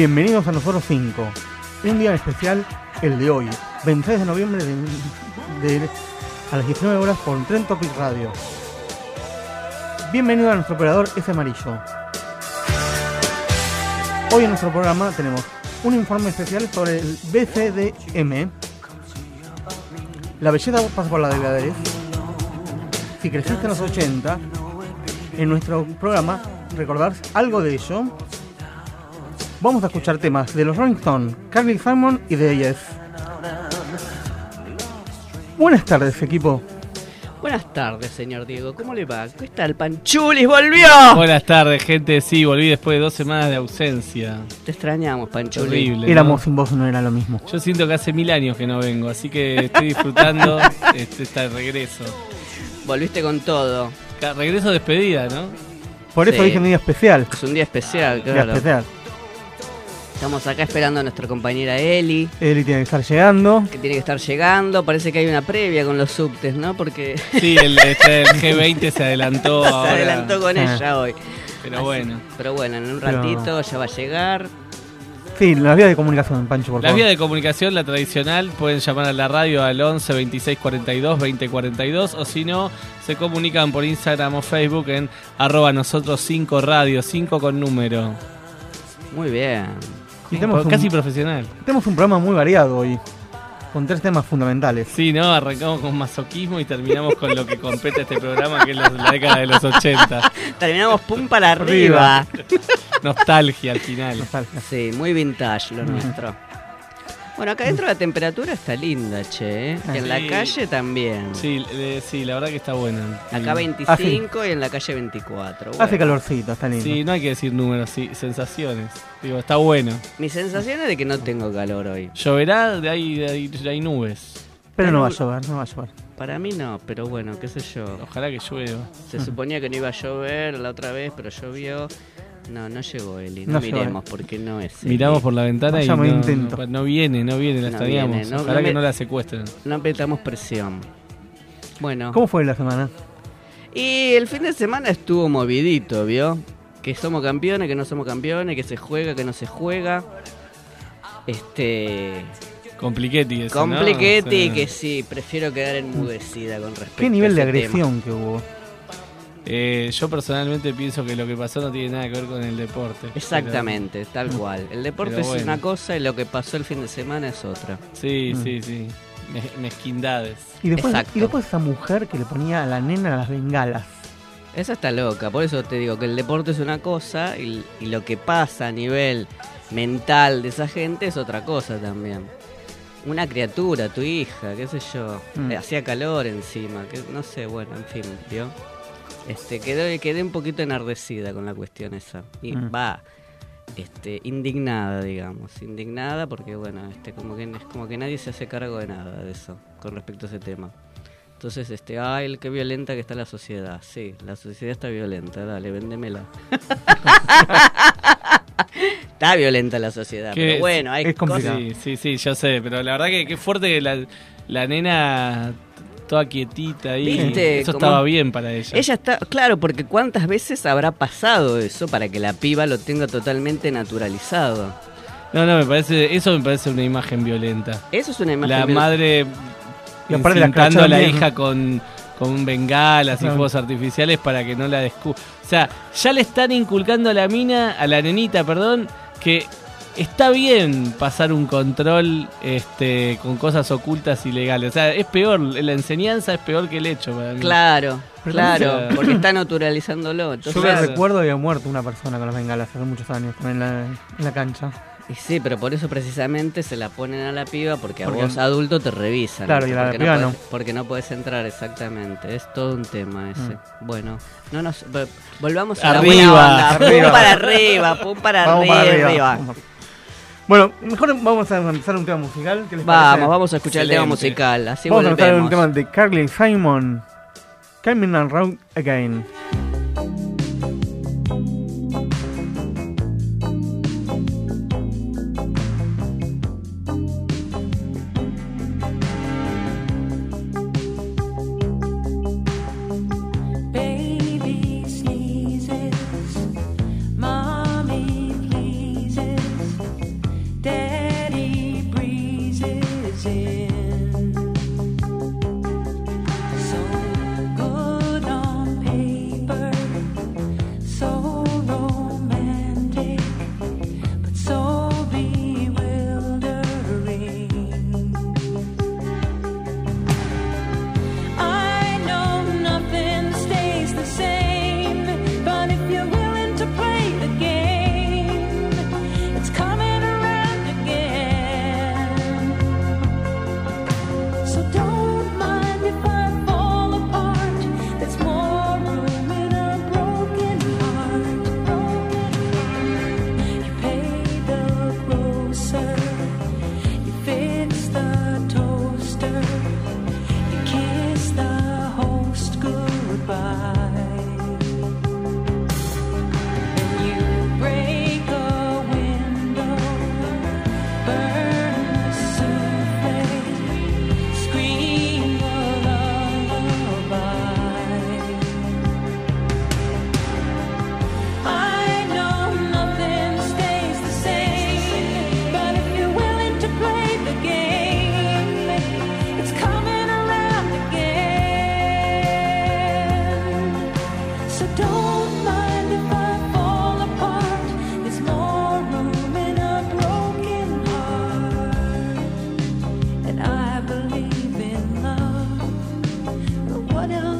Bienvenidos a nosotros 5. Un día especial, el de hoy, 26 de noviembre de, a las 19 horas por Tren Topic Radio. Bienvenido a nuestro operador F Amarillo. Hoy en nuestro programa tenemos un informe especial sobre el BCDM. La belleza pasa por la delgadez. Si creciste en los 80, en nuestro programa recordar algo de ello Vamos a escuchar temas de los Rolling Stones, Carly Simon y de Yes. Buenas tardes, equipo. Buenas tardes, señor Diego. ¿Cómo le va? ¿Qué tal? Panchulis volvió. Buenas tardes, gente. Sí, volví después de dos semanas de ausencia. Te extrañamos, Panchulis. Horrible. ¿no? Éramos sin vos, no era lo mismo. Yo siento que hace mil años que no vengo, así que estoy disfrutando este, este regreso. Volviste con todo. Regreso despedida, ¿no? Por eso Sí. dije un día especial. Es un día especial, Día claro. especial. Estamos acá esperando a nuestra compañera Eli, Eli tiene que estar llegando. que tiene que estar llegando. Parece que hay una previa con los subtes, ¿no? Porque Sí, el, este, el G20 se adelantó se ahora. adelantó con Ah. ella hoy. Pero Así- bueno. Pero bueno, en un Pero- ratito ya va a llegar. Sí, la vía de comunicación, Pancho, por La favor. vía de comunicación, la tradicional, pueden llamar a la radio al 11 26 42 20 42 o si no, se comunican por Instagram o Facebook en arroba nosotros 5 radio, 5 con número. Muy bien. Y tenemos, Casi un, profesional. tenemos un programa muy variado hoy, con tres temas fundamentales. Sí, ¿no? Arrancamos con masoquismo y terminamos con lo que compete a este programa, que es la, la década de los 80. Terminamos pum para arriba. Nostalgia al final. Nostalgia. Sí, muy vintage lo nuestro. Bueno, acá dentro la temperatura está linda, che. ¿eh? En la calle también. Sí, eh, sí, la verdad que está buena. Acá Sí. 25 y en la calle 24. Hace calorcito, está lindo. Sí, no hay que decir números, sí, sensaciones. Digo, está bueno. Mi sensación es de que no tengo calor hoy. Lloverá, de ahí, de ahí de ahí nubes. Pero no va a llover, no va a llover. Para mí no, pero bueno, qué sé yo. Ojalá que llueva. Se suponía que no iba a llover la otra vez, pero llovió. No, no llegó Eli. No, No llegó, miremos porque no es. Eli. Miramos por la ventana y no, intento. no, no viene, no viene, la No extrañamos. viene, no- Ojalá no que me- no la secuestren. No apretamos presión. Bueno. ¿Cómo fue la semana? Y el fin de semana estuvo movidito, ¿vio? Que somos campeones, que no somos campeones, que se juega, que no se juega. Este. Compliquetti eso, ¿no? Compliquete Sí. y que sí, prefiero quedar enmudecida con respecto ¿Qué nivel a de tema. agresión que hubo? Eh, yo personalmente pienso que lo que pasó no tiene nada que ver con el deporte. Exactamente, tal cual. El deporte Pero es bueno. una cosa y lo que pasó el fin de semana es otra. Sí, Mm. sí, sí. Mez- mezquindades. Y después, Exacto. y después esa mujer que le ponía a la nena las bengalas. Esa está loca, por eso te digo que el deporte es una cosa y, y lo que pasa a nivel mental de esa gente es otra cosa también. Una criatura, tu hija, qué sé yo, Mm. hacía calor encima, que no sé, bueno, en fin, ¿vio? Este, quedé, quedé un poquito enardecida con la cuestión esa. Y Mm. va, este, indignada, digamos, indignada porque bueno, este, como que es como que nadie se hace cargo de nada de eso con respecto a ese tema. Entonces, este, ay, qué violenta que está la sociedad. Sí, la sociedad está violenta, dale, véndemela. está violenta la sociedad, Que pero bueno, hay es complicado. cosas... Sí, sí, sí, yo sé, pero la verdad que qué fuerte que la, la nena toda quietita ahí. ¿Viste Eso cómo- estaba bien para ella. Ella está, claro, porque cuántas veces habrá pasado eso para que la piba lo tenga totalmente naturalizado. No, no, me parece, eso me parece una imagen violenta. Eso es una imagen La viol- madre Y aparte la a la bien. hija con, con bengalas y fuegos artificiales para que no la descubra. O sea, ya le están inculcando a la mina, a la nenita, perdón, que está bien pasar un control este, con cosas ocultas y legales. O sea, es peor, la enseñanza es peor que el hecho. Claro, claro, porque está naturalizándolo. Yo claro. recuerdo había muerto una persona con las bengalas hace muchos años también en la, en la cancha. Y sí, pero por eso precisamente se la ponen a la piba porque, a vos adulto te revisan. Claro, y la porque, piba no podés, porque no podés entrar exactamente. Es todo un tema ese. Mm. Bueno, no nos volvamos a la buena onda. Pum para arriba, pum para Vamos arriba. Para arriba. Bueno, mejor vamos a empezar un tema musical. vamos, vamos a escuchar el tema musical. Así vamos a escuchar un tema de Carly Simon. Coming Around Again.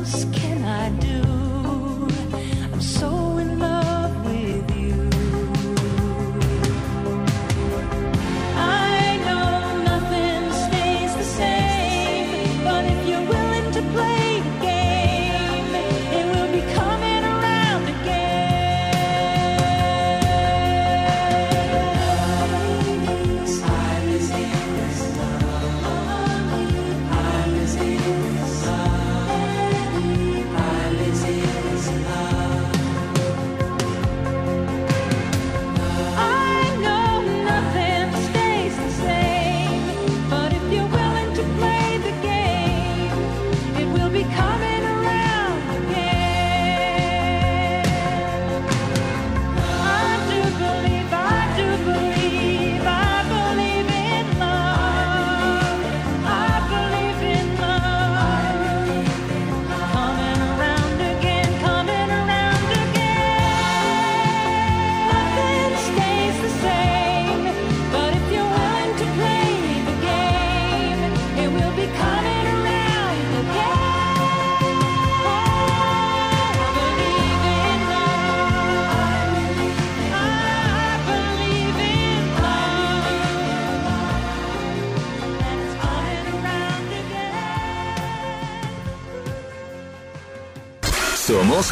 else.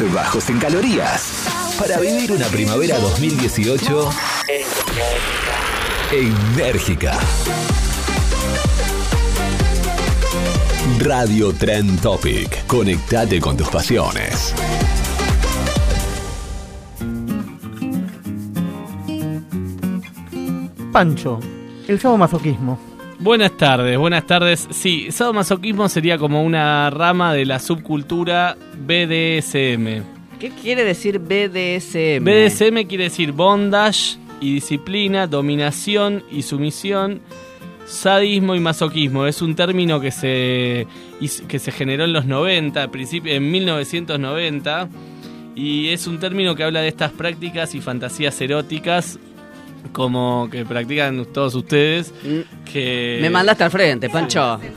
bajos en calorías. Para vivir una primavera 2018 enérgica. Radio Trend Topic. Conectate con tus pasiones. Pancho, el sadomasoquismo. Buenas tardes, buenas tardes. Sí, sadomasoquismo sería como una rama de la subcultura BDSM. ¿Qué quiere decir BDSM? BDSM quiere decir bondage y disciplina, dominación y sumisión, sadismo y masoquismo. Es un término que se, que se generó en los 90, en 1990, y es un término que habla de estas prácticas y fantasías eróticas como que practican todos ustedes. Mm. Que... Me mandaste al frente, Pancho.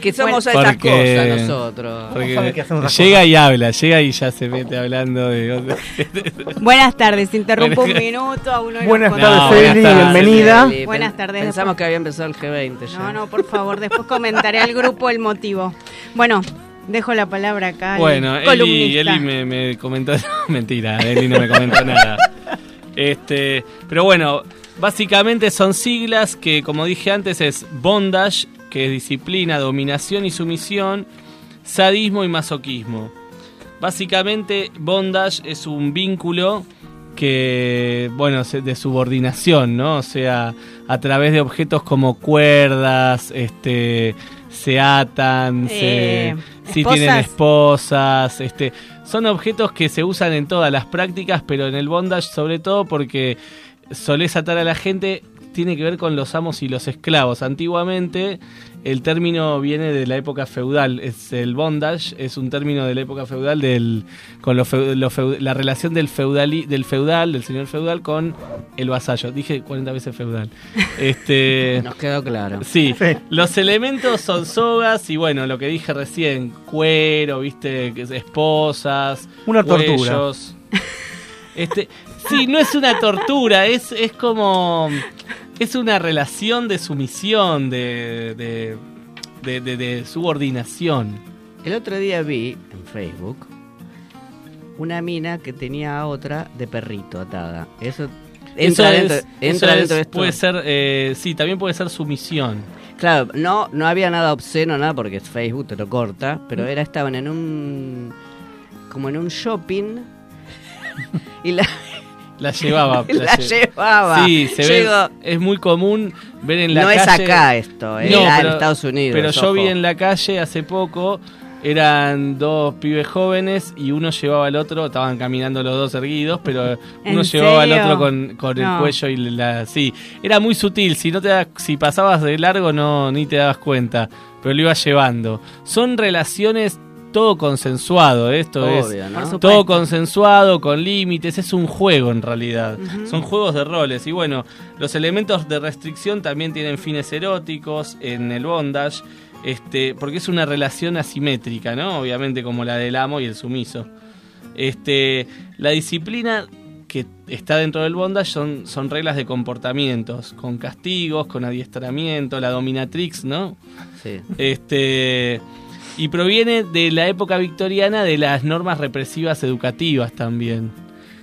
que somos bueno, esas cosas nosotros. Llega y habla, llega y ya se mete hablando de... buenas tardes, interrumpo un minuto a uno Buenas tardes, Eli, bienvenida. Buenas tardes. Pensamos que había empezado el G20 ya. No, no, por favor, después comentaré al grupo el motivo. Bueno, Dejo la palabra acá. Bueno, Eli, Eli me, me, comentó. Mentira, Eli no me comentó nada. Este, pero bueno, básicamente son siglas que, como dije antes, es bondage, que es disciplina, dominación y sumisión, sadismo y masoquismo. Básicamente, bondage es un vínculo que, bueno, de subordinación, ¿no? O sea, a través de objetos como cuerdas, este, se atan, Eh, se, sí tienen esposas. esposas, este, son objetos que se usan en todas las prácticas, pero en el bondage sobre todo porque solés atar a la gente tiene que ver con los amos y los esclavos. Antiguamente el término viene de la época feudal, es el bondage, es un término de la época feudal del con lo feu- lo feu- la relación del feudali- del feudal, del señor feudal con el vasallo. Dije 40 veces feudal. Este Nos quedó claro. Sí, Sí. los elementos son sogas y bueno, lo que dije recién, cuero, viste, esposas, Una tortura. Este, sí, no es una tortura, es, es como es una relación de sumisión, de, de, de, de- de subordinación. El otro día vi en Facebook una mina que tenía a otra de perrito atada. Eso entra Eso dentro, es- entra eso dentro es- de esto. puede ser, eh, sí, también puede ser sumisión. Claro, no, no había nada obsceno, nada, porque es Facebook, te lo corta, Mm. pero era, estaban en un. como en un shopping. y la, La llevaba. la lle- llevaba. Sí, se ve, es muy común ver en la no calle. es acá esto, era No, en Estados Unidos. Pero yo vi en la calle hace poco, eran dos pibes jóvenes y uno llevaba al otro, estaban caminando los dos erguidos, pero ¿En uno llevaba al serio? otro con, con el No. cuello y la... Sí, era muy sutil, si, no te si pasabas de largo no ni te dabas cuenta, pero lo iba llevando. Son relaciones todo consensuado, esto es todo consensuado, con límites, es un juego en realidad. Son juegos de roles. Y bueno, los elementos de restricción también tienen fines eróticos en el bondage, este, porque es una relación asimétrica, ¿no? Obviamente como la del amo y el sumiso. Este, la disciplina que está dentro del bondage son, son reglas de comportamientos, con castigos, con adiestramiento, la dominatrix, ¿no? Sí. Este y proviene de la época victoriana de las normas represivas educativas también,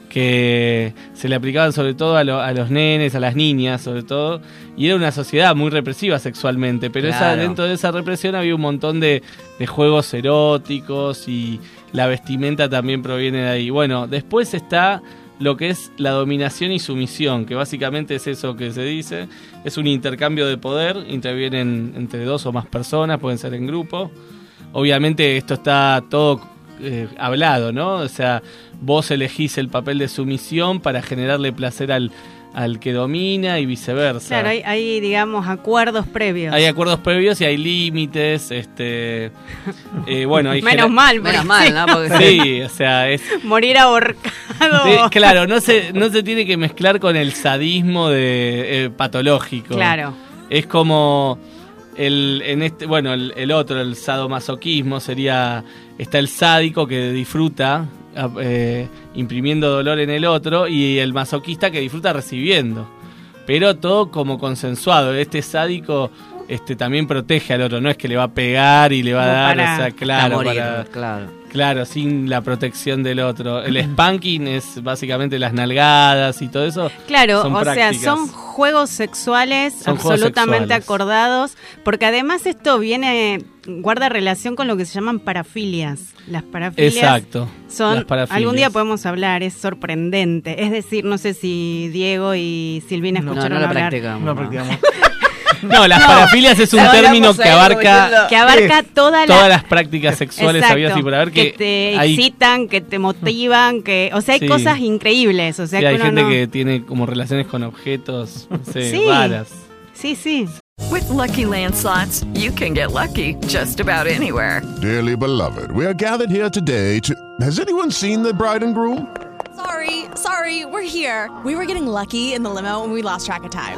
que se le aplicaban sobre todo a, lo- a los nenes, a las niñas sobre todo, y era una sociedad muy represiva sexualmente, pero esa, dentro de esa represión había un montón de, de juegos eróticos y la vestimenta también proviene de ahí. Bueno, después está lo que es la dominación y sumisión, que básicamente es eso que se dice, es un intercambio de poder, intervienen entre dos o más personas, pueden ser en grupo. Obviamente esto está todo eh, hablado, ¿no? O sea, vos elegís el papel de sumisión para generarle placer al, al que domina y viceversa. Claro, hay, hay, digamos, acuerdos previos. Hay acuerdos previos y hay límites, este... eh, bueno, hay Menos mal, Menos mal, sí, ¿no? Porque Sí, o sea, es... morir ahorcado. Sí, claro, no se, no se tiene que mezclar con el sadismo de, eh, patológico. Claro. Es como el, en este, bueno, el, el otro, el sadomasoquismo, sería, está el sádico que disfruta eh, imprimiendo dolor en el otro y el masoquista que disfruta recibiendo. Pero todo como consensuado. Este sádico este, también protege al otro, no es que le va a pegar y le va a dar, para- o sea, claro, morir, para- claro. Claro, sin la protección del otro. El spanking es básicamente las nalgadas y todo eso. Claro, son o prácticas. sea, son juegos sexuales Son juegos absolutamente sexuales. acordados, porque además esto viene, guarda relación con lo que se llaman parafilias. Las parafilias Exacto. son, las parafilias. algún día podemos hablar, es sorprendente. Es decir, no sé si Diego y Silvina No, No, escucharon no lo hablar. practicamos. No no. practicamos. No, las parafilias es un término que abarca Que abarca toda la... todas las prácticas sexuales Exacto, habidas y por haber que, te hay, excitan, que te motivan, que, o sea, hay Sí. cosas increíbles, o sea, sí, que hay gente no- que tiene como relaciones con objetos, no sé, Sí. raras. Sí, sí. With Lucky Land slots, you can get lucky just about anywhere. Dearly beloved, we are gathered here today to. Has anyone seen the bride and groom? Sorry, sorry, we're here. We were getting lucky in the limo and we lost track of time.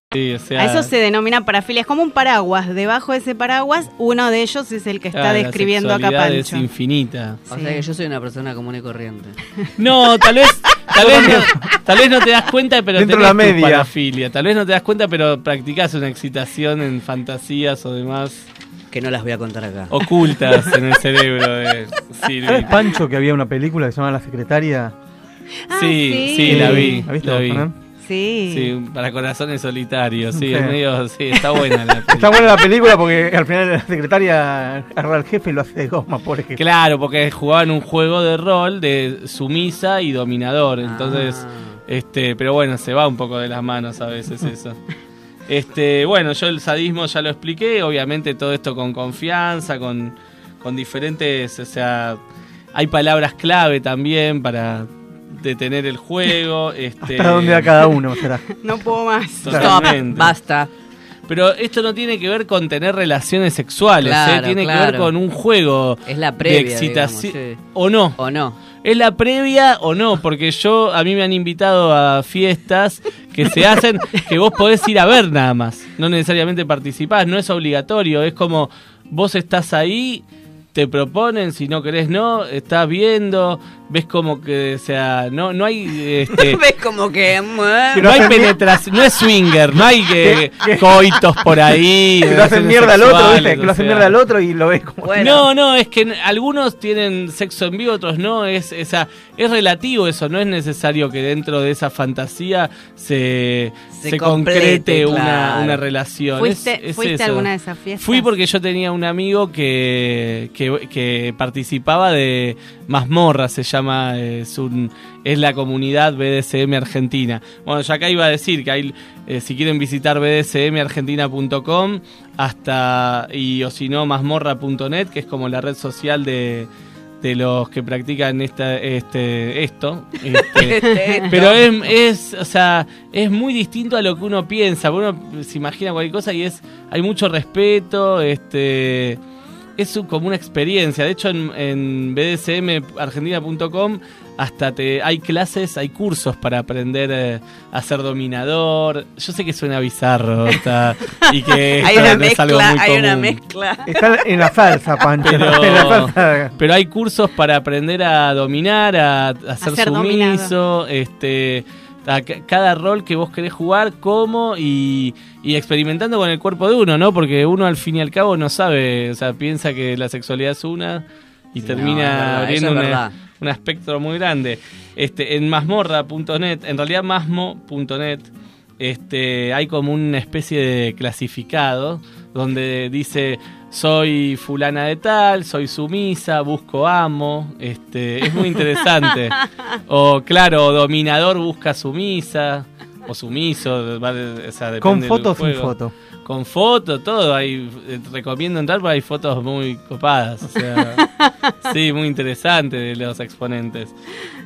Sí, o A eso se denomina parafilia. Es como un paraguas. Debajo de ese paraguas, uno de ellos es el que está claro, la describiendo acá sexualidad es Pancho. infinita. O sea que yo soy una persona común y corriente. No, tal vez, tal vez, no, tal vez no te das cuenta, pero Dentro de tenés la tu media. parafilia. Tal vez no te das cuenta, pero practicás una excitación en fantasías o demás Que no las voy a contar acá. ocultas en el cerebro de Silvi. ¿Sabes, Pancho, que había una película que se llama La Secretaria? Ah, Sí, sí, la vi. ¿La viste la vi. Sí. Sí, para corazones solitarios. Sí, Sí. es medio, sí, está buena la Está buena la película porque al final la secretaria agarra al jefe y lo hace de goma, pobre jefe. Claro, porque jugaban un juego de rol de sumisa y dominador. Entonces, Ah. este, pero bueno, se va un poco de las manos a veces eso. Este, bueno, yo el sadismo ya lo expliqué, obviamente todo esto con confianza, con, con diferentes, o sea, hay palabras clave también para detener el juego. Este, ¿Hasta dónde va cada uno? Será. No puedo más. Totalmente. Basta. Pero esto no tiene que ver con tener relaciones sexuales, ¿eh? Claro, tiene que ver con un juego Es la de previa, excitación. digamos, sí. ¿O no? ¿O no? ¿Es la previa o no? Porque yo, a mí me han invitado a fiestas que se hacen que vos podés ir a ver nada más. No necesariamente participás, no es obligatorio. Es como vos estás ahí, te proponen, si no querés no, estás viendo, ves como que, o sea, no, no hay... Este, Ves como que. no hay penetración, no es swinger, no hay que, coitos por ahí. Que lo hacen mierda al otro, ¿viste? Que lo hacen mierda al otro y lo ves como. No, no, es que algunos tienen sexo en vivo, otros no. Es, esa, es relativo eso, no es necesario que dentro de esa fantasía se, Se concrete una, claro. una relación. ¿Fuiste, Es- es fuiste alguna de esas fiestas? Fui porque yo tenía un amigo que, que, que participaba de Mazmorra, se llama, es, un, es la comunidad BDSM Argentina. Bueno, yo acá iba a decir que hay, eh, si quieren visitar bdsmargentina.com hasta, y o si no, mazmorra.net, que es como la red social de de los que practican esta, este, esto. este, Este, esto. pero es, es, o sea, es muy distinto a lo que uno piensa. Uno se imagina cualquier cosa y es hay mucho respeto, este es un- como una experiencia. De hecho, en, en bdsmargentina.com hasta te hay clases, hay cursos para aprender eh, a ser dominador. Yo sé que suena bizarro está, y que Hay una no es algo mezcla, muy hay una mezcla. Está en la salsa, Pancho. Pero, En la salsa. pero hay cursos para aprender a dominar, a, a ser ser sumiso, este, a cada rol que vos querés jugar, cómo y, y experimentando con el cuerpo de uno, ¿no? Porque uno al fin y al cabo no sabe, o sea, piensa que la sexualidad es una y No, termina verdad, abriendo una- verdad. un espectro muy grande. Este, en mazmorra.net, en realidad masmo.net, este, hay como una especie de clasificado donde dice soy fulana de tal, soy sumisa, busco amo, este, es muy interesante. o claro, dominador busca sumisa o sumiso, va de- o sea, depende Con foto o sin foto. Con foto, todo, hay, eh, recomiendo entrar porque hay fotos muy copadas, o sea, sí, muy interesante de los exponentes.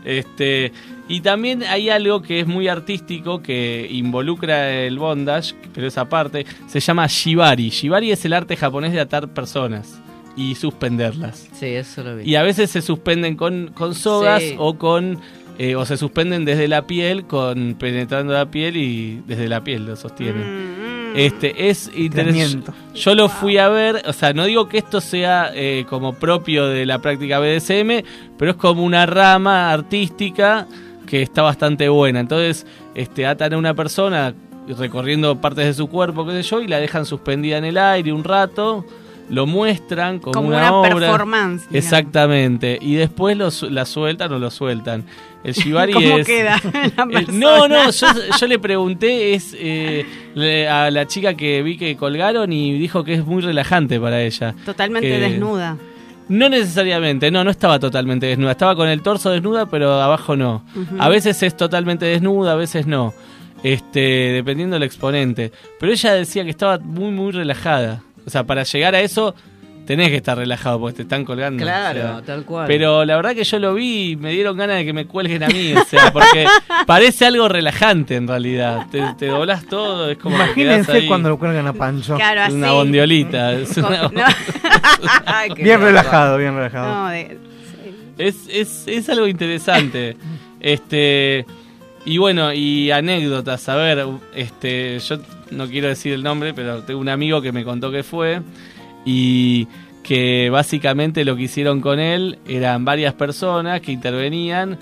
Este, y también hay algo que es muy artístico que involucra el bondage, pero esa parte se llama shibari. Shibari es el arte japonés de atar personas y suspenderlas. Sí, eso lo vi. Y a veces se suspenden con, con sogas Sí. o con eh, o se suspenden desde la piel con penetrando la piel y desde la piel lo sostienen. Este es interesante. Yo lo fui a ver, o sea, no digo que esto sea eh, como propio de la práctica BDSM, pero es como una rama artística que está bastante buena. Entonces, este atan a una persona recorriendo partes de su cuerpo, qué sé yo, y la dejan suspendida en el aire un rato lo muestran como, Como una, una obra. performance, digamos. Exactamente. Y después lo su- la sueltan o lo sueltan. El shibari ¿Cómo es. queda la el- persona? no, no, yo, yo le pregunté es eh, le- a la chica que vi que colgaron y dijo que es muy relajante para ella. Totalmente Que- desnuda. No necesariamente, no, no estaba totalmente desnuda. Estaba con el torso desnuda, pero abajo no. A veces es totalmente desnuda, a veces no. Este, dependiendo del exponente. Pero ella decía que estaba muy, muy relajada. O sea, para llegar a eso tenés que estar relajado porque te están colgando. Claro, o sea. tal cual. Pero la verdad que yo lo vi y me dieron ganas de que me cuelguen a mí. O sea, porque parece algo relajante en realidad. Te, te doblás todo, es como que Imagínense ahí. cuando lo cuelgan a Pancho. Claro, Es así. una bondiolita. es una- No. Ay, qué Bien loco. relajado, bien relajado. No, de- Es, es, es algo interesante. este y bueno, y anécdotas, a ver, este, yo no quiero decir el nombre, pero tengo un amigo que me contó que fue y que básicamente lo que hicieron con él eran varias personas que intervenían,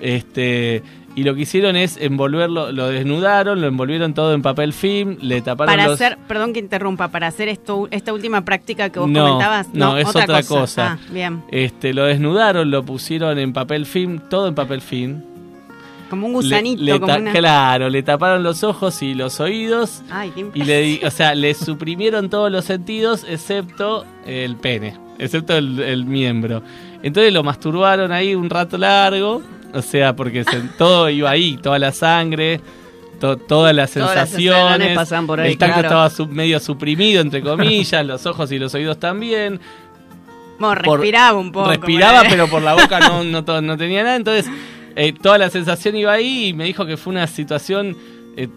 este y lo que hicieron es envolverlo, lo desnudaron, lo envolvieron todo en papel film, le taparon para los hacer, perdón que interrumpa, para hacer esto, esta última práctica que vos No, comentabas. no, es otra cosa. Ah, bien. Este, lo desnudaron, lo pusieron en papel film, todo en papel film. Como un gusanito, le como ta- una... Claro, le taparon los ojos y los oídos Ay, qué y le, o sea, le suprimieron todos los sentidos excepto el pene, excepto el, el miembro. Entonces lo masturbaron ahí un rato largo, o sea, porque se- todo iba ahí, toda la sangre, to- todas las Todas las sensaciones, pasaban por ahí, el tacto claro. estaba medio suprimido entre comillas, los ojos y los oídos también. Bueno, por- respiraba un poco. Respiraba, pero por la boca no, no, to- no tenía nada. Entonces, eh, toda la sensación iba ahí y me dijo que fue una situación eh,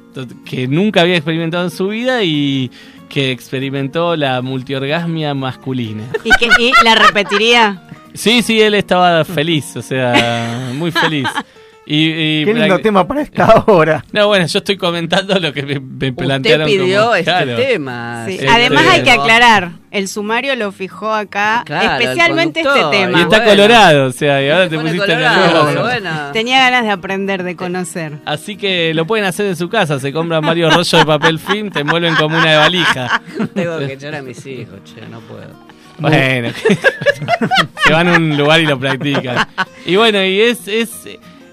que nunca había experimentado en su vida y que experimentó la multiorgasmia masculina. ¿Y, que, y la repetiría. Sí, sí, él estaba feliz, o sea, muy feliz. Y, y- Qué lindo tema para esta hora. No, bueno, yo estoy comentando lo que me, me plantearon. pidió como- este claro. tema. Sí. Este- Además hay que aclarar, el sumario lo fijó acá, Claro, especialmente el este tema. Y está bueno. colorado, o sea, y ahora te pusiste colorado, nervioso. pero bueno. Tenía ganas de aprender, de conocer. Así que lo pueden hacer en su casa, se compran varios rollos de papel film, te envuelven como una de valija. Tengo que echar a mis hijos, che, no puedo. Bueno, se van a un lugar y lo practican. Y bueno, y es, es,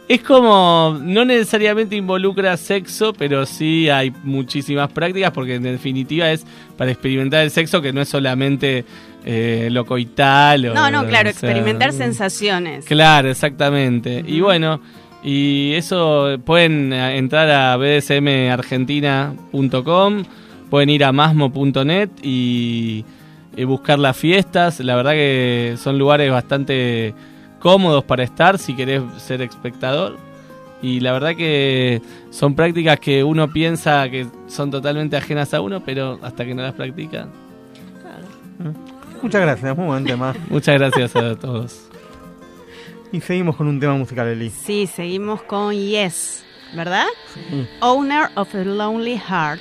es como, no necesariamente involucra sexo, pero sí hay muchísimas prácticas, porque en definitiva es para experimentar el sexo, que no es solamente eh, lo coital. o- No, no, claro, o sea, experimentar sensaciones. Claro, exactamente. Y bueno, y eso pueden eh, entrar a bdsmargentina.com, pueden ir a masmo.net y, y buscar las fiestas. La verdad que son lugares bastante cómodos para estar si querés ser espectador. Y la verdad que son prácticas que uno piensa que son totalmente ajenas a uno, pero hasta que no las practica. Muchas gracias, muy buen tema. Muchas gracias a todos. Y seguimos con un tema musical, Eli. Sí, seguimos con Yes, ¿verdad? Owner of a Lonely Heart.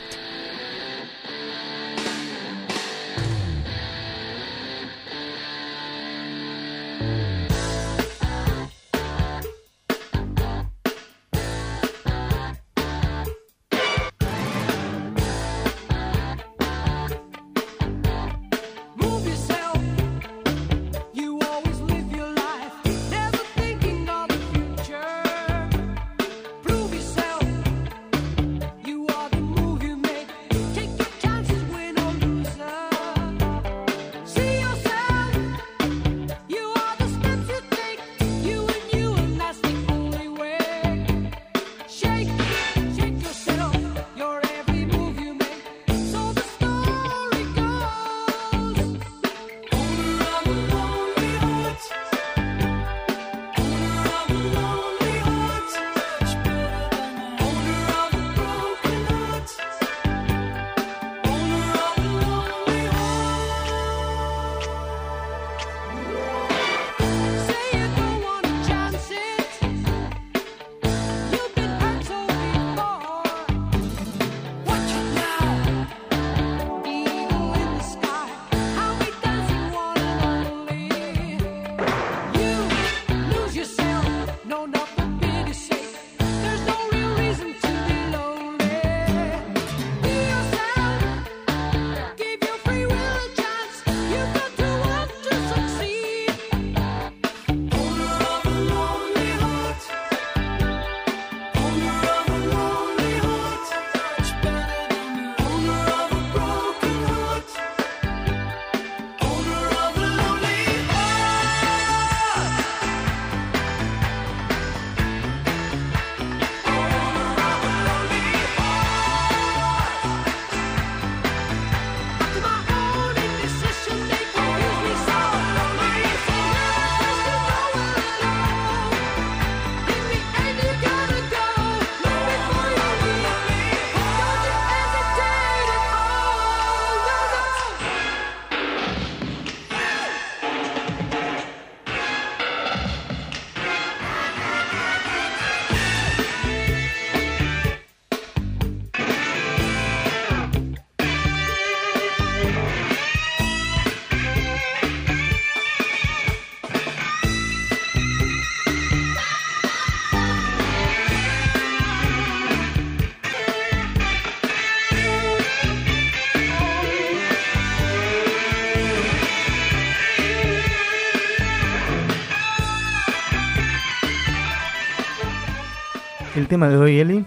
Tema de hoy, Eli?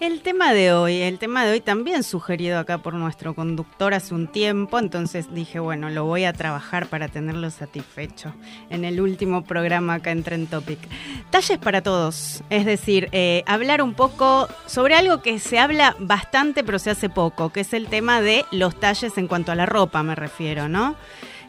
El tema de hoy, el tema de hoy también sugerido acá por nuestro conductor hace un tiempo, entonces dije, bueno, lo voy a trabajar para tenerlo satisfecho en el último programa acá en Trend Topic. Talles para todos, es decir, eh, hablar un poco sobre algo que se habla bastante pero se hace poco, que es el tema de los talles en cuanto a la ropa, me refiero, ¿no?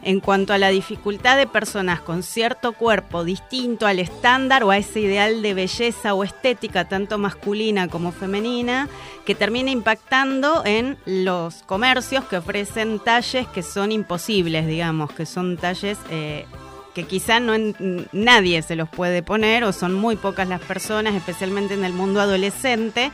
En cuanto a la dificultad de personas con cierto cuerpo distinto al estándar o a ese ideal de belleza o estética, tanto masculina como femenina, que termina impactando en los comercios que ofrecen talles que son imposibles, digamos, que son talles... Eh, que quizá no nadie se los puede poner o son muy pocas las personas, especialmente en el mundo adolescente.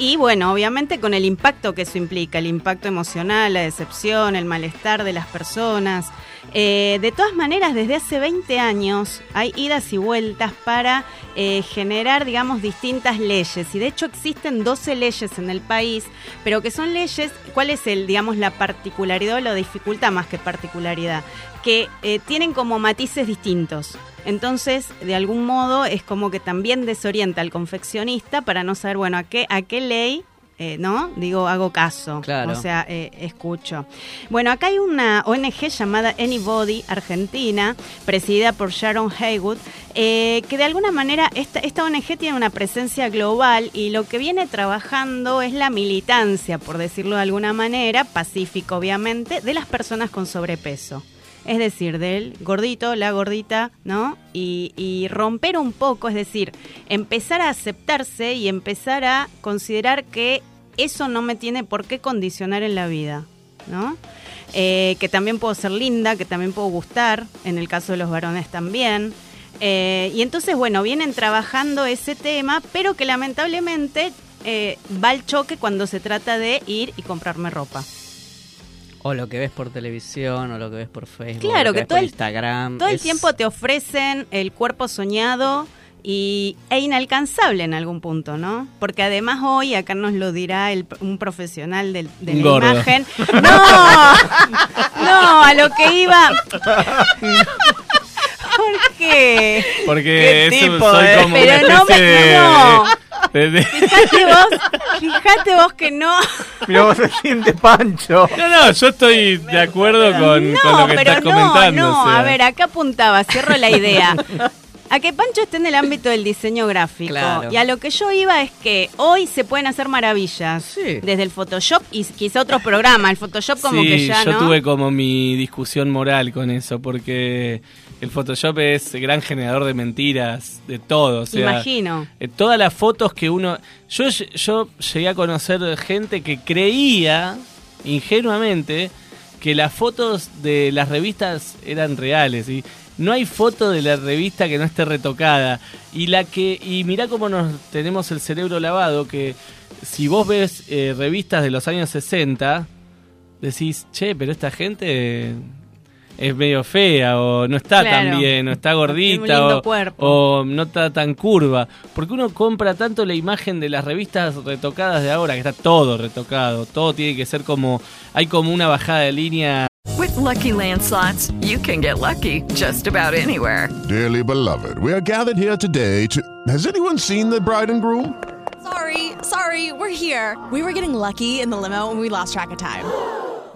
Y bueno, obviamente con el impacto que eso implica, el impacto emocional, la decepción, el malestar de las personas. Eh, de todas maneras, desde hace 20 años hay idas y vueltas para eh, generar, digamos, distintas leyes. Y de hecho existen 12 leyes en el país, pero que son leyes, ¿cuál es el, digamos, la particularidad o la dificultad más que particularidad? Que eh, tienen como matices distintos. Entonces, de algún modo, es como que también desorienta al confeccionista para no saber, bueno, a qué, a qué ley, eh, ¿no? Digo, hago caso. Claro. O sea, eh, escucho. Bueno, acá hay una ONG llamada Anybody Argentina, presidida por Sharon Haywood, eh, que de alguna manera esta, esta ONG tiene una presencia global y lo que viene trabajando es la militancia, por decirlo de alguna manera, pacífica obviamente, de las personas con sobrepeso. Es decir, del gordito, la gordita, ¿no? Y, y romper un poco, es decir, empezar a aceptarse y empezar a considerar que eso no me tiene por qué condicionar en la vida, ¿no? Eh, que también puedo ser linda, que también puedo gustar, en el caso de los varones también. Eh, y entonces, bueno, vienen trabajando ese tema, pero que lamentablemente eh, va al choque cuando se trata de ir y comprarme ropa. O lo que ves por televisión, o lo que ves por Facebook, Claro, lo que ves todo por el- Instagram. Todo el tiempo te ofrecen el cuerpo soñado y, e inalcanzable en algún punto, ¿no? Porque además hoy, acá nos lo dirá el- un profesional del- de la gordo. imagen. ¡No! No, a lo que iba. ¿Por qué? Porque Qué eso tipo, soy eh. como Pero una no me- no. De- de- Fíjate vos, fíjate vos que no. Mira vos se siente Pancho. No, no, yo estoy de acuerdo con, con No, lo que pero estás no, comentando. no. o sea. A ver, acá apuntaba, cierro la idea. A que Pancho esté en el ámbito del diseño gráfico. Claro. Y a lo que yo iba es que hoy se pueden hacer maravillas. Desde el Photoshop y quizá otros programas. El Photoshop como sí, que ya yo no. tuve como mi discusión moral con eso, porque el Photoshop es gran generador de mentiras, de todo. O sea, Imagino. eh, todas las fotos que uno... Yo, yo llegué a conocer gente que creía, ingenuamente, que las fotos de las revistas eran reales. Y no hay foto de la revista que no esté retocada. Y la que y mirá cómo nos tenemos el cerebro lavado, que si vos ves eh, revistas de los años 60, decís, che, pero esta gente es medio fea o no está Claro. tan bien o está gordita lindo o, cuerpo. o no está tan curva. Porque uno compra tanto la imagen de las revistas retocadas de ahora, que está todo retocado, todo tiene que ser como, hay como una bajada de línea. With Lucky Land slots, you can get lucky just about anywhere. Dearly beloved, we are gathered here today to. Has anyone seen the bride and groom? Sorry, sorry, we're here. We were getting lucky in the limo and we lost track of time.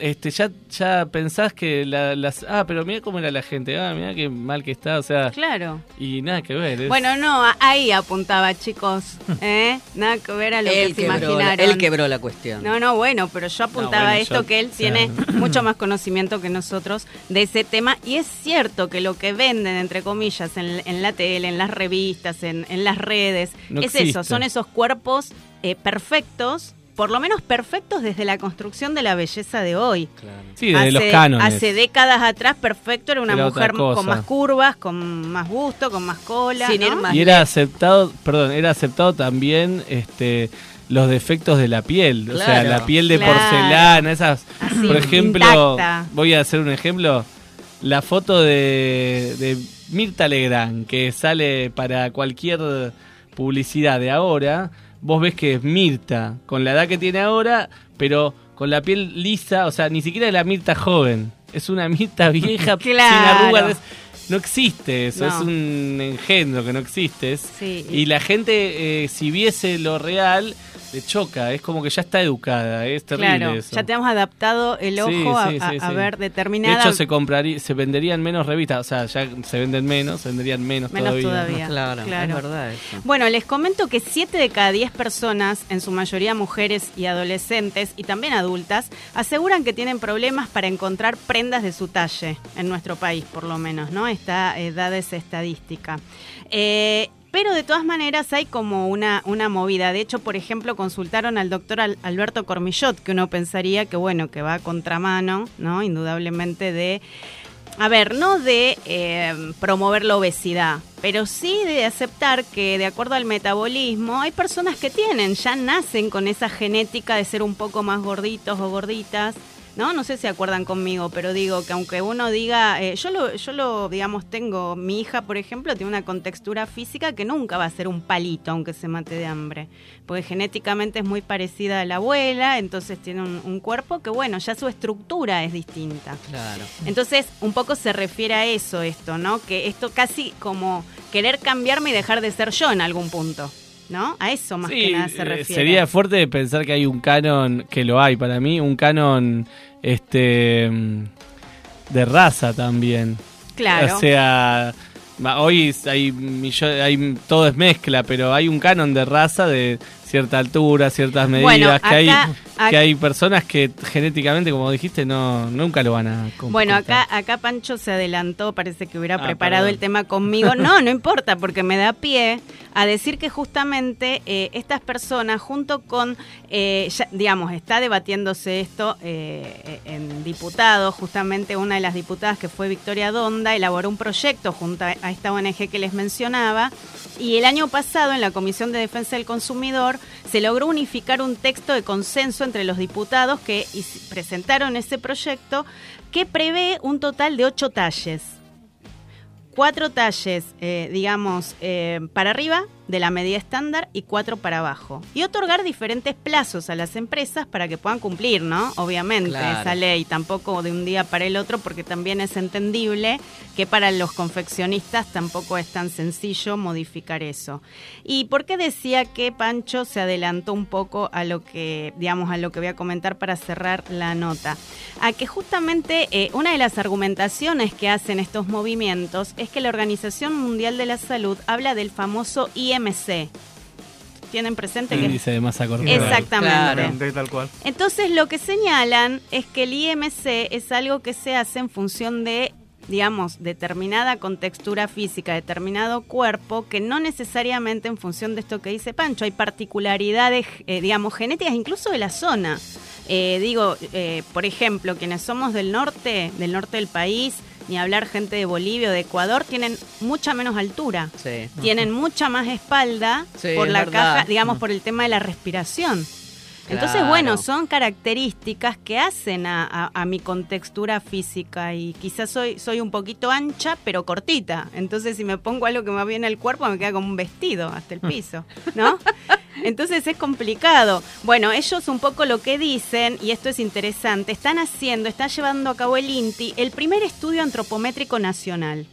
este, ya, ya pensás que la- las... Ah, pero mira cómo era la gente. Ah, mira qué mal que está. O sea... Claro. Y nada que ver. es- Bueno, no, ahí apuntaba, chicos. ¿eh? Nada que ver a lo Él que se quebró, imaginaron. él quebró la cuestión. No, no, bueno, pero yo apuntaba bueno, a esto yo- que él tiene mucho más conocimiento que nosotros de ese tema y es cierto que lo que venden, entre comillas, en, en la tele, en las revistas, en, en las redes, No es existe. eso, son esos cuerpos eh, perfectos, por lo menos perfectos desde la construcción de la belleza de hoy. Sí, desde los cánones. Hace décadas atrás, perfecto, era una Era mujer con más curvas, con más busto, con más cola. Sin ¿no? ir más Y era aceptado, perdón, era aceptado también este los defectos de la piel, o sea, Claro. la piel de Claro. porcelana, esas, Así, por ejemplo, intacta. voy a hacer un ejemplo, la foto de, de Mirta Legrand que sale para cualquier publicidad de ahora, vos ves que es Mirta con la edad que tiene ahora, pero con la piel lisa, o sea, ni siquiera es la Mirta joven, es una Mirta vieja sin Claro. arrugas. No existe eso, No. es un engendro que no existe. Sí. Y la gente, eh, si viese lo real, le choca, es como que ya está educada, es terrible Claro, eso. ya tenemos adaptado el ojo Sí, a, sí, a- sí, a sí. ver De determinada... hecho, se compraría, se venderían menos revistas, o sea, ya se venden menos, se venderían menos, Menos todavía. todavía. Claro, Claro. es verdad eso. Bueno, les comento que 7 de cada 10 personas, en su mayoría mujeres y adolescentes, y también adultas, aseguran que tienen problemas para encontrar prendas de su talle, en nuestro país por lo menos, ¿no? Está eh, dada esa estadística. Eh, pero de todas maneras hay como una, una movida. De hecho, por ejemplo, consultaron al doctor Al- Alberto Cormillot, que uno pensaría que, bueno, que va a contramano, ¿no? Indudablemente de a ver, no de eh, promover la obesidad, pero sí de aceptar que de acuerdo al metabolismo hay personas que tienen, ya nacen con esa genética de ser un poco más gorditos o gorditas. No, no sé si acuerdan conmigo, pero digo que aunque uno diga, eh, yo lo, yo lo, digamos, tengo, mi hija, por ejemplo, tiene una contextura física que nunca va a ser un palito, aunque se mate de hambre, porque genéticamente es muy parecida a la abuela, entonces tiene un, un cuerpo que, bueno, ya su estructura es distinta. Claro. Entonces, un poco se refiere a eso esto, ¿no? Que esto casi como querer cambiarme y dejar de ser yo en algún punto, ¿no? A eso más Sí, que nada se eh, refiere. sería fuerte pensar que hay un canon, que lo hay para mí, un canon este de raza también. Claro. O sea, hoy hay, hay todo es mezcla, pero hay un canon de raza de cierta altura, ciertas medidas, Bueno, que hay acá- que hay personas que genéticamente, como dijiste, no nunca lo van a completar. Bueno, acá, acá Pancho se adelantó, parece que hubiera Ah, preparado perdón. el tema conmigo. No, no importa, porque me da pie a decir que justamente eh, estas personas, junto con, eh, ya, digamos, está debatiéndose esto eh, en diputados, justamente una de las diputadas que fue Victoria Donda, elaboró un proyecto junto a, a esta ONG que les mencionaba, y el año pasado en la Comisión de Defensa del Consumidor se logró unificar un texto de consenso entre los diputados que presentaron ese proyecto que prevé un total de ocho talles. Cuatro talles, eh, digamos, eh, para arriba de la medida estándar y cuatro para abajo. Y otorgar diferentes plazos a las empresas para que puedan cumplir, ¿no? Obviamente, Claro. esa ley, tampoco de un día para el otro, porque también es entendible que para los confeccionistas tampoco es tan sencillo modificar eso. ¿Y por qué decía que Pancho se adelantó un poco a lo que, digamos, a lo que voy a comentar para cerrar la nota? A que justamente eh, una de las argumentaciones que hacen estos movimientos es que la Organización Mundial de la Salud habla del famoso IMC. ¿Tienen presente que Índice de masa corporal. Exactamente. Tal cual. Entonces lo que señalan es que el IMC es algo que se hace en función de digamos, determinada contextura física, determinado cuerpo, que no necesariamente en función de esto que dice Pancho, hay particularidades, eh, digamos, genéticas incluso de la zona. Eh, digo, eh, por ejemplo, quienes somos del norte, del norte del país, ni hablar gente de Bolivia o de Ecuador, tienen mucha menos altura, Sí. tienen mucha más espalda Sí, por es la verdad. caja, digamos, por el tema de la respiración. Entonces, bueno, son características que hacen a, a- a mi contextura física y quizás soy, soy un poquito ancha, pero cortita. Entonces, si me pongo algo que me va bien al cuerpo, me queda como un vestido hasta el piso, ¿no? Entonces es complicado. Bueno, ellos un poco lo que dicen, y esto es interesante, están haciendo, están llevando a cabo el INTI, el primer estudio antropométrico nacional.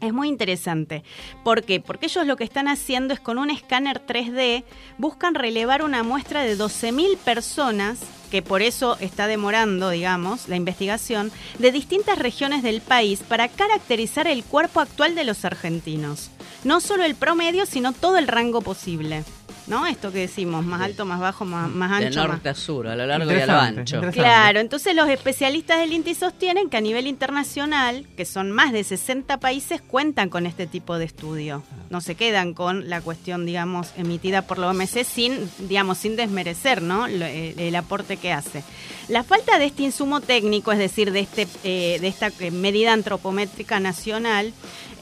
Es muy interesante. ¿Por qué? Porque ellos lo que están haciendo es con un escáner 3D, buscan relevar una muestra de 12.000 personas que por eso está demorando, digamos, la investigación, de distintas regiones del país para caracterizar el cuerpo actual de los argentinos. No solo el promedio, sino todo el rango posible. ¿No? Esto que decimos, más alto, más bajo, más, más De ancho. más- norte a sur, a lo largo y a lo ancho. Claro, entonces los especialistas del INTI sostienen que a nivel internacional, que son más de 60 países, cuentan con este tipo de estudio. No se quedan con la cuestión, digamos, emitida por la OMC sin, digamos, sin desmerecer, ¿no? Lo- el, el aporte que hace. La falta de este insumo técnico, es decir, de este, eh, de esta eh, medida antropométrica nacional,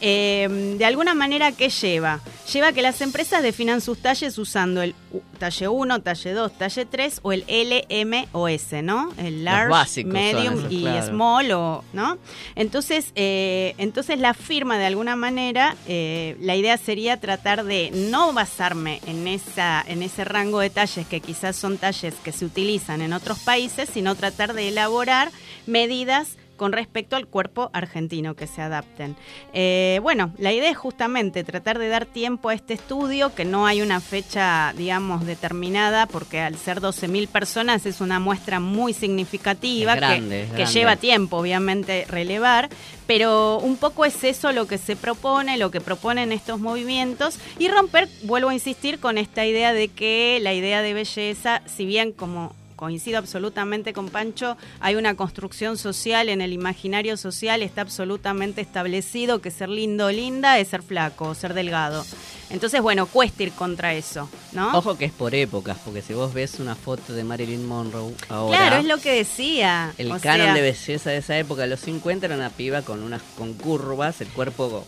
eh, de alguna manera, ¿qué lleva? Lleva a que las empresas definan sus talles usando el talle 1, talle 2, talle 3 o el L, M o S, ¿no? El large, básicos medium esos, y claro. small, o, ¿no? Entonces, eh, entonces la firma, de alguna manera, eh, la idea sería tratar de no basarme en, esa, en ese rango de talles que quizás son talles que se utilizan en otros países, sino tratar de elaborar medidas con respecto al cuerpo argentino que se adapten. Eh, bueno, la idea es justamente tratar de dar tiempo a este estudio, que no hay una fecha, digamos, determinada, porque al ser 12.000 personas es una muestra muy significativa grande, que, lleva tiempo, obviamente, relevar, pero un poco es eso lo que se propone, lo que proponen estos movimientos, y romper, vuelvo a insistir, con esta idea de que la idea de belleza, si bien como coincido absolutamente con Pancho, hay una construcción social en el imaginario social, está absolutamente establecido que ser lindo o linda es ser flaco ser delgado. Entonces, bueno, cuesta ir contra eso, ¿no? Ojo que es por épocas, porque si vos ves una foto de Marilyn Monroe ahora, claro, es lo que decía. el o canon sea, de belleza de esa época, los 50, era una piba con unas con curvas, el cuerpo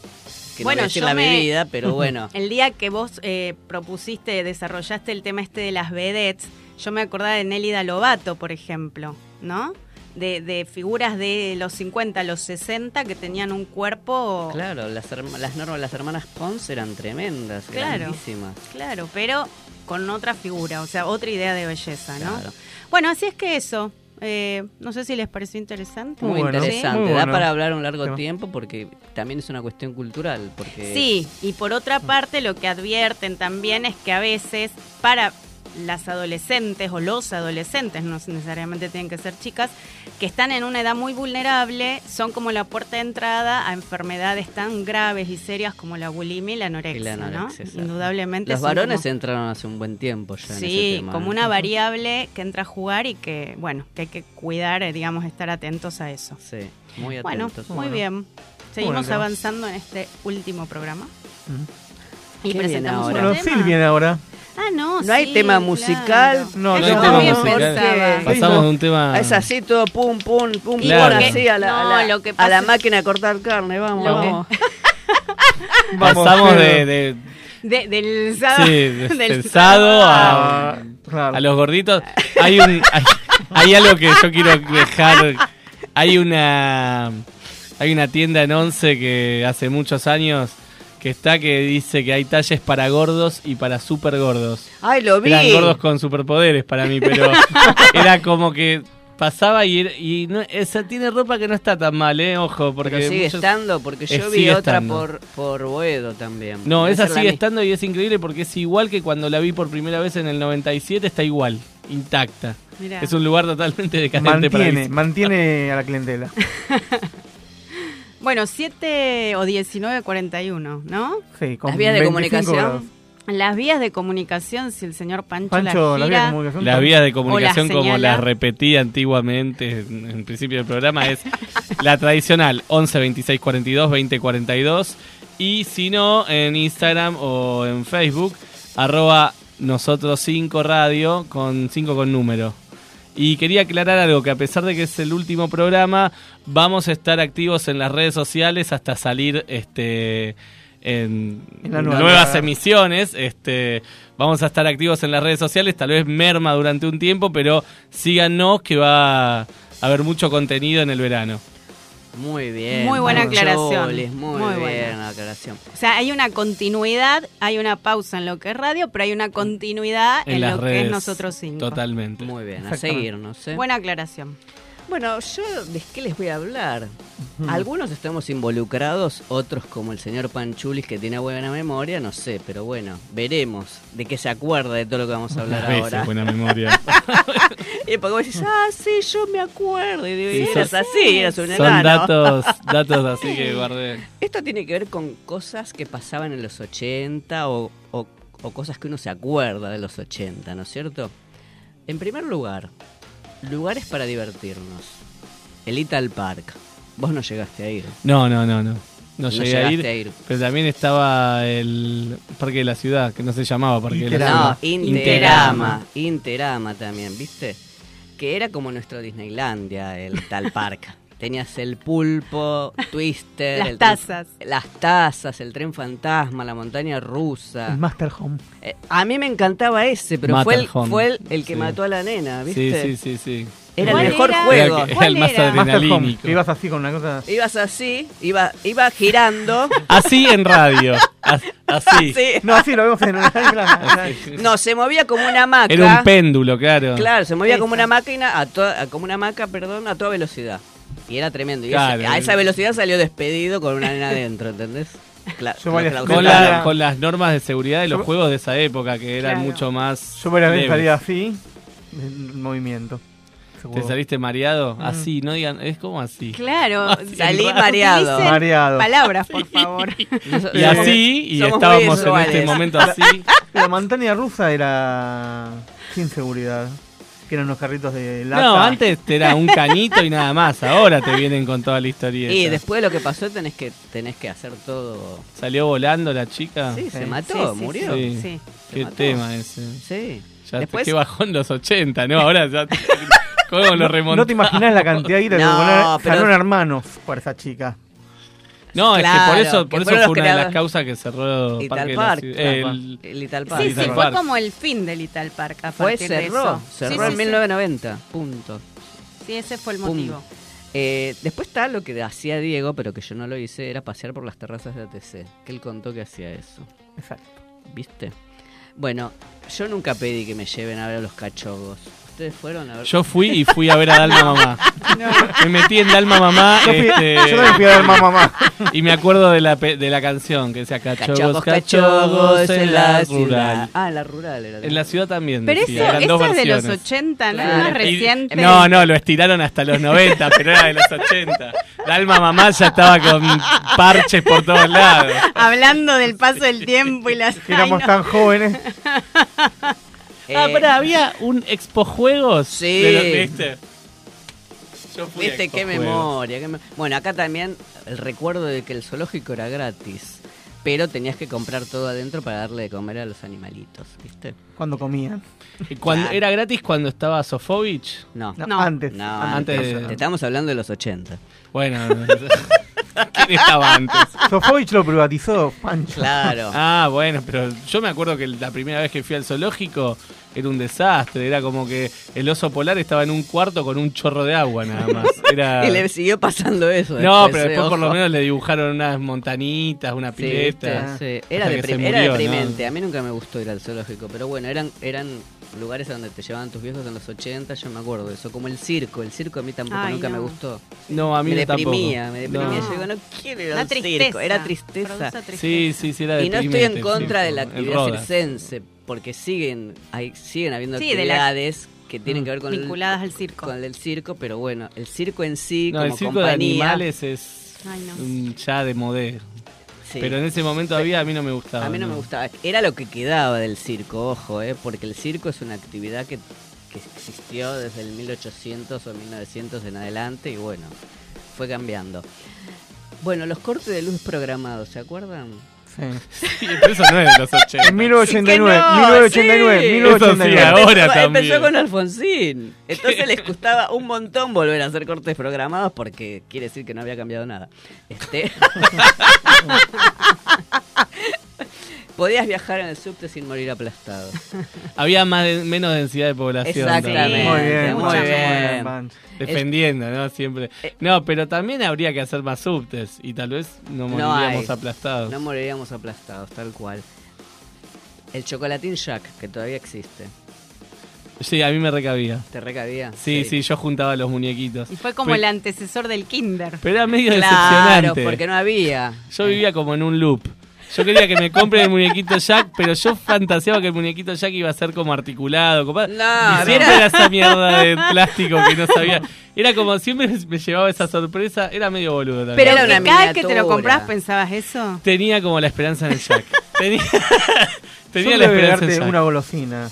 que Bueno, no voy a decir yo la me- bebida, pero bueno. El día que vos eh, propusiste, desarrollaste el tema este de las vedettes, yo me acordaba de Nélida Lobato, por ejemplo, ¿no? De, de figuras de los 50 a los 60 que tenían un cuerpo... Claro, las, herma- las normas, las hermanas Pons eran tremendas, Claro. grandísimas. Claro, pero con otra figura, o sea, otra idea de belleza, ¿no? Claro. Bueno, así es que eso. eh, no sé si les pareció interesante. Muy, bueno, interesante, muy da bueno. para hablar un largo tiempo porque también es una cuestión cultural. Porque Sí, y por otra parte lo que advierten también es que a veces para las adolescentes o los adolescentes, no necesariamente tienen que ser chicas, que están en una edad muy vulnerable, son como la puerta de entrada a enfermedades tan graves y serias como la bulimia y la anorexia, Y la anorexia, ¿no? exacto. Indudablemente. Los varones como- entraron hace un buen tiempo ya en ese Sí, tema. como ¿eh? una variable que entra a jugar y que, bueno, que hay que cuidar, eh, digamos, estar atentos a eso. Sí, muy Bueno, atentos. muy bien. Seguimos Bueno, avanzando en este último programa. Y ¿Qué presentamos ahora? Bueno. Phil viene ahora. No, No hay sí, tema claro. musical. No, Eso no hay tema musical. Pasamos de un tema. Es así todo pum, pum, pum, Claro. pum, así a la, No, a la, lo que a la máquina a cortar carne, vamos, vamos. Pasamos de, de- De- del sábado. sí, de- del del sado a, claro. a los gorditos. Hay un hay, hay algo que yo quiero dejar. Hay una hay una tienda en Once que hace muchos años que está que dice que hay talles para gordos y para super gordos. Ay, lo vi. Eran gordos con superpoderes para mí, pero era como que pasaba y, no, esa tiene ropa que no está tan mal, eh, ojo, porque Pero sigue muchos- estando, porque Eh, yo vi otra estando. por, por Boedo también. No, Debe esa sigue estando y es increíble porque es igual que cuando la vi por primera vez en el 97, está igual, intacta. Mirá. Es un lugar totalmente decadente para Mantiene, visitar. mantiene a la clientela. Bueno, 7 o 19.41, ¿no? Sí, con Las vías de 25 comunicación. grados. Las vías de comunicación, si el señor Pancho, Pancho, la las vías de gira, comunicación. Las vías de comunicación, como señala. las repetí antiguamente en el principio del programa, es la tradicional 11 26 42 20 42. Y si no, en Instagram o en Facebook, arroba nosotros 5 radio con 5 con número. Y quería aclarar algo, que a pesar de que es el último programa, vamos a estar activos en las redes sociales hasta salir este en, En la nueva nuevas emisiones. Este, vamos a estar activos en las redes sociales, tal vez merma durante un tiempo, pero síganos que va a haber mucho contenido en el verano. Muy bien. Muy buena aclaración. Muy, Muy bien buena. la aclaración. O sea, hay una continuidad, hay una pausa en lo que es radio, pero hay una continuidad en, En, las lo redes. que es nosotros cinco. Totalmente. Muy bien, a seguirnos. ¿eh? Buena aclaración. Bueno, yo de qué les voy a hablar. Algunos estamos involucrados, otros como el señor Panchulis que tiene buena memoria, no sé, pero bueno, veremos de qué se acuerda de todo lo que vamos a hablar veces, ahora. buena memoria. y porque vos decís, ah, sí, yo me acuerdo. Y digo, Sí, eras son- así, eras un Son datos, datos así que guardé. Esto tiene que ver con cosas que pasaban en los 80 o, o- o cosas que uno se acuerda de los 80, ¿no es cierto? En primer lugar, lugares para divertirnos. El Ital Park. Vos no llegaste a ir. No, no, no, no. No No llegué a ir, llegaste a ir. Pero también estaba el Parque de la Ciudad, que no se llamaba Parque de la No, Ciudad. Interama. Interama también, ¿viste? Que era como nuestro Disneylandia, el tal park. Tenías el pulpo, Twister, Las el tren- tazas. las tazas, el tren fantasma, la montaña rusa. El Master Home. Eh, a mí me encantaba ese, pero fue el, fue el, el que Sí. mató a la nena, Sí, ¿viste? sí, sí, sí. Era el ¿Cuál mejor era? juego. Era, era el más era? Adrenalínico. Ibas así con una cosa. Ibas así, iba, iba girando. Así en radio. As- Así. Sí. No, así lo vemos en No, se movía como una hamaca. Era un péndulo, claro. Claro, se movía como una máquina, a toda- a- como una maca, perdón, a toda velocidad. Y era tremendo. Y Claro. ese- a esa velocidad salió despedido con una nena adentro, ¿entendés? Cla- Yo varias- Con, la- con las normas de seguridad de los Yo- juegos de esa época, que eran Claro. mucho más. Yo varias veces leves. salía así, en movimiento. ¿Te saliste mareado? Así, no digan, es como así. Claro, Así, Salí mareado. Mareado. Palabras, por favor. Y así, y Somos muy estábamos en visuales. este momento así. La montaña rusa era sin seguridad. Que eran unos carritos de lata. No, antes era un cañito y nada más. Ahora te vienen con toda la historia. Y después de lo que pasó tenés que tenés que hacer todo. Salió volando la chica. Sí, se mató, Sí, sí, murió. Sí. Qué mató. tema ese. Sí. Ya Después- te, bajó en los 80, ¿no? Ahora ya. te- ¿Cómo lo remontó? No te imaginas la cantidad de guita que No, poner pero- Salón Hermanos por esa chica. No, es que por eso, que por eso fue una de las causas que cerró de la. El- El Ital Park. Sí, sí, Park. fue como el fin del Ital Park a Fue, partir de cerró. eso. Cerró Sí, en sí, sí. 1990. Punto. Sí, ese fue el Pum. motivo. Eh, después está lo que hacía Diego, pero que yo no lo hice, era pasear por las terrazas de ATC. Que él contó que hacía eso. Exacto. ¿Viste? Bueno, yo nunca pedí que me lleven a ver a los cachogos. ¿Ustedes fueron a ver? Yo fui y fui a ver a Dalma Mamá. Me metí en Dalma Mamá. Yo, fui- este, yo también fui a ver mamá. Y me acuerdo de la, pe- de la canción que decía Cachogos, Cachogos, cachogos en la ciudad. rural. Ah, en la rural era. En la ciudad también. Pero decía, eso, eran eso dos es de los versiones. 80, ¿no? Claro. Más Y- reciente. No, no, lo estiraron hasta los 90, pero era de los 80. Dalma Mamá ya estaba con parches por todos lados. Hablando del paso del tiempo y las... Que éramos Ay, no. tan jóvenes. Eh, Ah, pero había un Expo Juegos. Sí. de ¿Viste? Yo fui a Viste Expo qué Juegos. memoria. qué me- Bueno, acá también el recuerdo de que el zoológico era gratis. Pero tenías que comprar todo adentro para darle de comer a los animalitos, ¿viste? Cuando comían. Y cuando. ¿Era gratis cuando estaba Sofovich? No. No, No. antes. No, Antes antes. de- Te estamos hablando de los 80. Bueno, ¿quién estaba antes? Sofovich lo privatizó, Pancho. Claro. Ah, bueno, pero yo me acuerdo que la primera vez que fui al zoológico era un desastre. Era como que el oso polar estaba en un cuarto con un chorro de agua nada más. Era... Y le siguió pasando eso. No, después, pero eh, después por lo menos le dibujaron unas montanitas, una Sí, pileta. sí, Era, deprim- se era murió, deprimente. ¿no? A mí nunca me gustó ir al zoológico, pero bueno, eran eran lugares a donde te llevaban tus viejos en los 80, yo me acuerdo de eso. Como el circo. El circo a mí tampoco Ay, nunca no. me gustó. No, a mí me tampoco. deprimía, me deprimía. No. Yo digo, no quiero ir tristeza. circo. Era tristeza. Tristeza. Sí, sí, sí, era Y no estoy en contra sí, de la actividad circense, porque siguen hay, siguen habiendo Sí, actividades que tienen que ver con Vinculadas el, al circo. con el circo, pero bueno, el circo en sí, No, como el circo compañía, de animales es Ay, no. ya de modé. Sí. Pero en ese momento había, a mí no me gustaba. A mí no, me gustaba. Era lo que quedaba del circo, ojo, ¿eh? porque el circo es una actividad que, que existió desde el 1800 o 1900 en adelante y bueno, fue cambiando. Bueno, los cortes de luz programados, ¿se acuerdan? Sí. Sí, pero eso no es de los 80. En 1989, Que no, 1989, sí. 1989. Eso sí, ahora empezó, también. empezó con Alfonsín. Entonces les costaba un montón volver a hacer cortes programados porque quiere decir que no había cambiado nada. Este... Podías viajar en el subte sin morir aplastado. Había más de- menos densidad de población. Exactamente. también. Muy bien, muy Pancho, bien. Pancho. Defendiendo, ¿no? Siempre. Eh. No, pero también habría que hacer más subtes y tal vez no moriríamos aplastados. No moriríamos aplastados, tal cual. El chocolatín Jack, que todavía existe. Sí, a mí me recabía. ¿Te recabía? Sí, sí, yo juntaba los muñequitos. Y fue como Pero- el antecesor del kinder. Pero era medio Claro, decepcionante. porque no había. Yo vivía como en un loop. Yo quería que me compren el muñequito Jack, pero yo fantaseaba que el muñequito Jack iba a ser como articulado. Como... No, y siempre era esa mierda de plástico que no sabía. Era como siempre me llevaba esa sorpresa. Era medio boludo también. Pero Era que una cada vez que te lo comprabas pensabas eso. Tenía como la esperanza en el Jack. Tenía, tenía la esperanza en Jack. una golosina.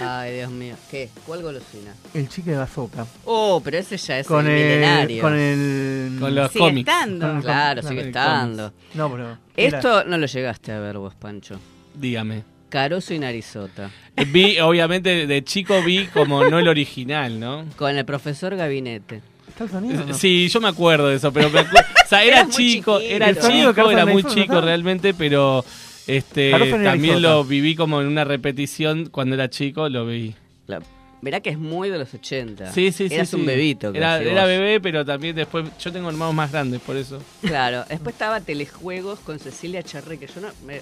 Ay, Dios mío. ¿Qué? ¿Cuál golosina? El chique de bazooka. Oh, pero ese ya es Con el el, milenario. con el... Con los Sigue cómics. estando. Con Claro, sigue estando. No, pero... era- Esto no lo llegaste a ver vos, Pancho. Dígame. Caroso y Narizota. Vi, obviamente, de chico vi como no el original, ¿no? Con el profesor Gabinete. ¿Está el sonido no? Sí, yo me acuerdo de eso, pero me acu- o sea, era chico, era chico, era muy chico realmente, pero este también lo viví como en una repetición cuando era chico, lo vi. La- Verá que es muy de los 80. Sí, sí, sí. Eras sí. un bebito. Era, bebé, pero también después yo tengo hermanos más grandes, por eso. Claro. Después estaba Telejuegos con Cecilia Charre, que yo no... Me,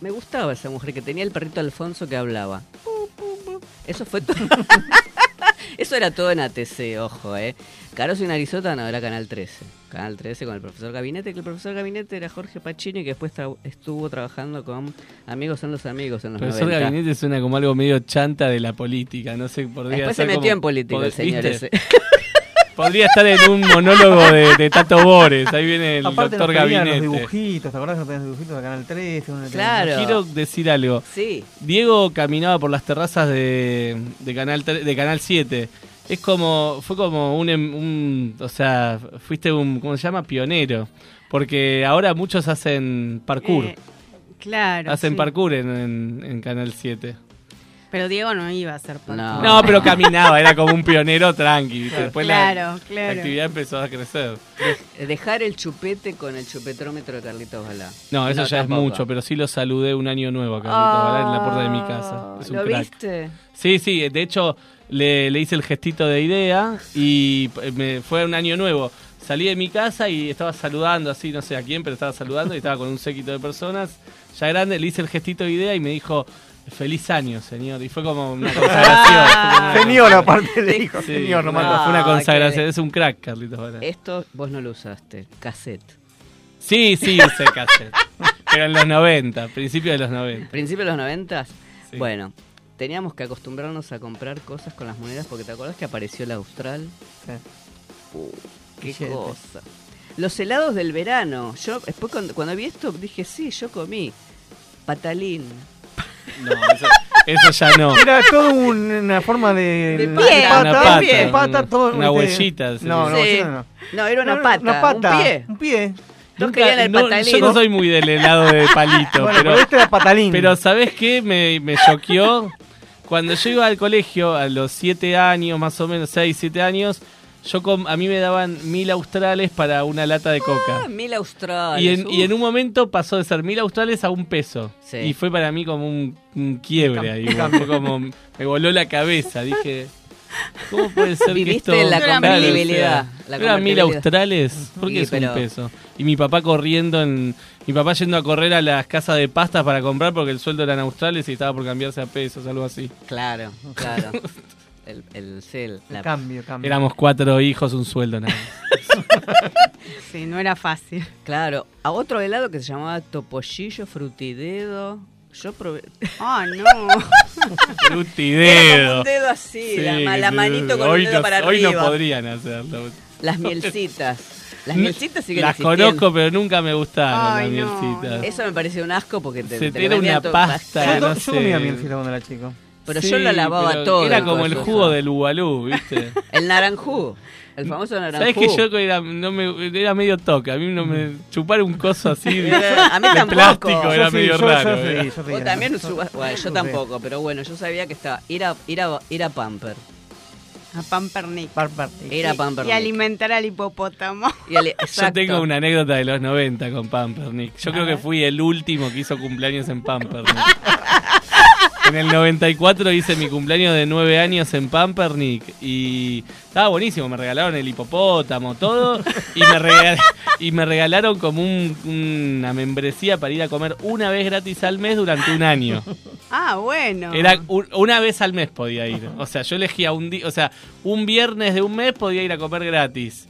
me gustaba esa mujer que tenía el perrito Alfonso que hablaba. Eso fue todo... Eso era todo en ATC, ojo, ¿eh? Caroso y Narizota no, era Canal 13. Canal 13 con el profesor Gabinete, que el profesor Gabinete era Jorge Pachini, que después tra- estuvo trabajando con Amigos son los Amigos en los Profesor 90. Gabinete suena como algo medio chanta de la política, no sé, podría Después se metió como- en política el pod- señor ¿viste? ese. Podría estar en un monólogo de, de Tato Bores, ahí viene el Aparte doctor nos Gabinete. los dibujitos, ¿te acordás que no tenías dibujitos de Canal 13? uno de Claro. Quiero decir algo. Sí. Diego caminaba por las terrazas de, de Canal tre- de Canal 7. Es como fue como un, em- un o sea, fuiste un ¿cómo se llama? pionero, porque ahora muchos hacen parkour. Eh, claro. hacen sí. parkour en, en- en Canal 7. Pero Diego no iba a ser parkour. No. No, pero caminaba, era como un pionero tranqui. Después la- Claro, la, claro. actividad empezó a crecer. De- dejar el chupete con el chupetrómetro de Carlitos Balá. No, eso ya tampoco. es mucho, pero sí lo saludé un año nuevo a Carlitos Balá en la puerta de mi casa. Es un ¿Lo crack. viste? Sí, sí, de hecho le, le hice el gestito de idea y eh, me fue un año nuevo. Salí de mi casa y estaba saludando así, no sé a quién, pero estaba saludando y estaba con un séquito de personas. Ya grande, le hice el gestito de idea y me dijo, feliz año, señor. Y fue como una consagración. Una- Señor, aparte le dijo, Sí, señor, no fue una Ah, consagración. que- Es un crack, Carlitos. Esto vos no lo usaste. Cassette. Sí, sí, usé cassette. pero en los 90, principios de los 90. ¿Principio de los noventas? Sí. Bueno, teníamos que acostumbrarnos a comprar cosas con las monedas porque te acordás que apareció el Austral. Sí. Uh, qué cosa. Los helados del verano. Yo después cuando, cuando vi esto dije, sí, yo comí. Patalín. No, eso, eso ya no. Era todo un- una forma de... De de pie, pata, una de pata, pata, todo, una este, huellita. No, no, Sí. no. No, era una No, pata, Una pata. un pie. Un pie. Todos querían el no, patalín. yo no soy muy del helado de palito, Bueno, pero, pero este era patalín. pero ¿sabes qué? Me, me choqueó. Cuando yo iba al colegio, a los 7 años, más o menos, 6, 7 años, yo com- a mí me daban mil australes para una lata de coca. Ah, mil australes. Y en, y en uf. un momento pasó de ser mil australes a un peso. Sí. Y fue para mí como un, un quiebre ahí. como, me voló la cabeza. Dije, ¿cómo puede ser que Viviste esto... la Claro, convertibilidad, o sea, la ¿no eran mil australes? ¿Por qué Sí, es pero- un peso? Y mi papá corriendo en... Mi papá yendo a correr a las casas de pastas para comprar porque el sueldo eran australes y estaba por cambiarse a pesos, algo así. Claro, claro. el, el, el- la- Cambio, cambio. Éramos cuatro hijos, un sueldo nada más. Sí, no era fácil. Claro, a otro helado que se llamaba topollillo frutidedo. Yo probé. Ah, no. Era como Frutidedo. un dedo así, la, Sí, ma- la sí, manito con hoy el dedo no- para Hoy arriba. no podrían hacerlo. Las mielcitas. Las mielcitas siguen Las existiendo. conozco, pero nunca me gustaron Ay, las no, mielcitas. Eso me pareció un asco porque te, Se te una pasta, Yo, no yo sé. comía mielcita cuando era chico. Pero Sí, yo lo lavaba todo. Era como el jugo eso. del Ubalú, ¿viste? El naranjú. El famoso naranjú. ¿Sabes que yo era, no me, era medio toque? A mí no me. Chupar un coso así de, Era- a mí de tampoco. plástico Yo era sí, medio yo- raro. yo sí, era. yo sí, Vos era. también subas- Bueno, yo tampoco, pero bueno, yo sabía que estaba. Ir a, ir a, ir a Pamper. A Pampernick. Pampernick. Ir a Y- Pampernick. Y alimentar al hipopótamo. Y Yo tengo una anécdota de los 90 con Pampernick. Yo creo que fui el último que hizo cumpleaños en Pampernick. En el 94 hice mi cumpleaños de 9 años en Pampernick y estaba buenísimo. Me regalaron el hipopótamo, todo. Y me, regal- y me regalaron como un- una membresía para ir a comer una vez gratis al mes durante un año. Ah, bueno. Era un- una vez al mes podía ir. O sea, yo elegía un día, o sea, un viernes de un mes podía ir a comer gratis.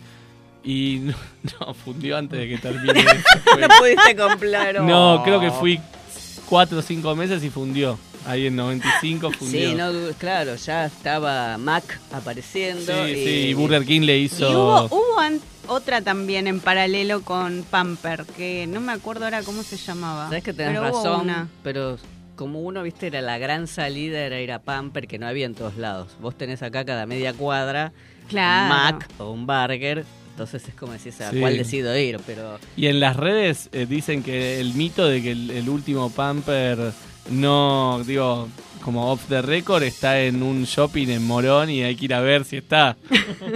Y no, no, fundió antes de que termine. no pudiste comprar. No, creo que fui cuatro o cinco meses y fundió. Ahí en 95 fundió. Sí, no, claro, ya estaba Mac apareciendo. Sí, y, sí, y Burger King le Y hizo... hubo, hubo an- otra también en paralelo con Pamper, que no me acuerdo ahora cómo se llamaba. Sabes que tenés pero hubo razón, una. pero como uno, viste, era la gran salida, era ir a Pamper, que no había en todos lados. Vos tenés acá cada media cuadra Claro. un Mac o un Burger, entonces es como decís, ¿a Sí. cuál decido ir? Pero Y en las redes eh, dicen que el mito de que el, el último Pamper no, digo, como off the record, está en un shopping en Morón y hay que ir a ver si está.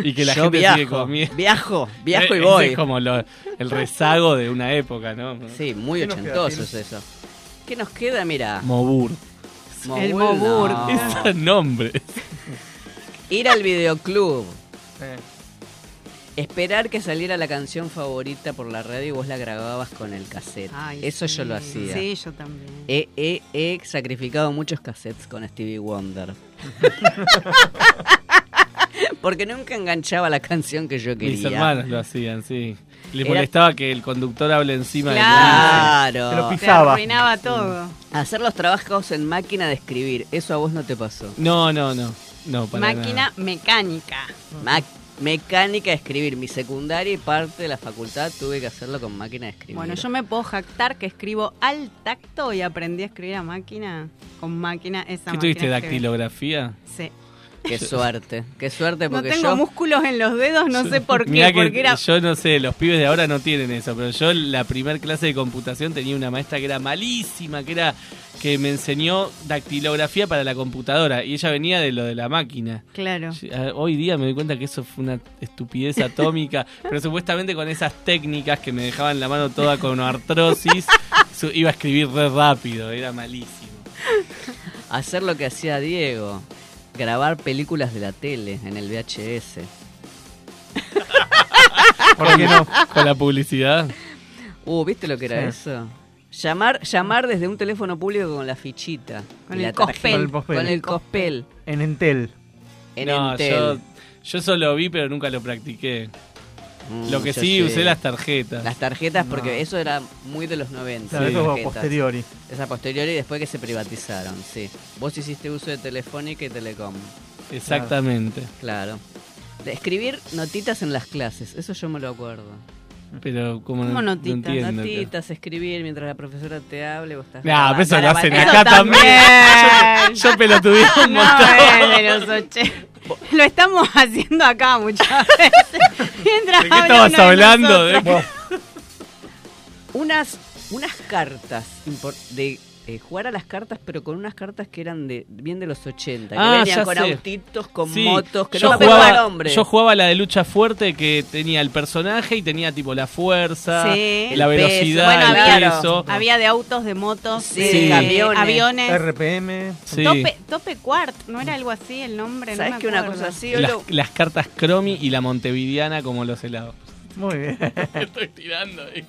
Y que la Yo gente viajo, sigue comiendo. viajo, viajo y voy. Es como lo- el rezago de una época, ¿no? sí, muy ¿Qué nos queda, ochentoso es eso. ¿Qué nos queda? Mira. Mobur. El Mobur, no. Esos nombres. Ir al videoclub. Eh, Esperar que saliera la canción favorita por la radio y vos la grababas con el cassette. Ay, Eso sí. yo lo hacía. Sí, yo también. He, he- he sacrificado muchos cassettes con Stevie Wonder. Porque nunca enganchaba la canción que yo quería. Mis hermanos lo hacían, sí. Le Era- molestaba que el conductor hable encima de Claro. Te lo Se pisaba. arruinaba todo. Hacer los trabajos en máquina de escribir, eso a vos no te pasó. No, no, no. No, para Máquina nada. mecánica. Ma- mecánica de escribir. Mi secundaria y parte de la facultad tuve que hacerlo con máquina de escribir. Bueno, yo me puedo jactar que escribo al tacto y aprendí a escribir a máquina. Con máquina, esa ¿Qué máquina tuviste, dactilografía? Sí. Qué suerte, qué suerte No porque tengo yo... músculos en los dedos, no sé por qué. Porque era yo no sé, los pibes de ahora no tienen eso, pero yo la primer clase de computación tenía una maestra que era malísima, que era que me enseñó dactilografía para la computadora y ella venía de lo de la máquina. Claro. Ah, Hoy día me doy cuenta que eso fue una estupidez atómica, pero supuestamente con esas técnicas que me dejaban la mano toda con artrosis, iba a escribir re rápido, era malísimo. Hacer lo que hacía Diego, grabar películas de la tele en el VHS. ¿Por qué no? Con la publicidad. Uh, ¿viste lo que era Sí. eso? Llamar, llamar desde un teléfono público con la fichita. Con y el la cospel. tarjeta. Con el cospel. Con el cospel. En Entel. En no, Entel. yo, yo solo vi, pero nunca lo practiqué. Mm, Lo que sí, sé. usé las tarjetas. Las tarjetas, porque No. eso era muy de los 90. Claro, las eso posteriori. Esa posteriori después que se privatizaron, sí. Vos hiciste uso de Telefónica y Telecom. Exactamente. Claro. De escribir notitas en las clases, eso yo me lo acuerdo. Pero como ¿Cómo no, notitas? no entiendo. Notitas, escribir mientras la profesora te hable, vos estás... Nah, pero eso lo grabando. hacen acá también. también. Yo, yo pelotudeo un No, montón. es de los oche- Lo estamos haciendo acá muchas veces. Mientras ¿De qué estabas hablando? ¿De unas unas cartas de eh, jugar a las cartas pero con unas cartas que eran de bien de los 80 que Ah, venían ya con sé. autitos con Sí, motos que yo no jugaba, nombre yo jugaba la de lucha fuerte que tenía el personaje y tenía tipo la fuerza, Sí. la velocidad, Bueno, el había, peso. había de autos, de motos, Sí, de aviones. aviones. RPM. Sí. Tope, tope Quart, ¿no era algo así el nombre? sabes no me que una cosa así yo Las, lo- las cartas Cromi y la Montevideana como los helados. Muy bien. Estoy tirando ahí.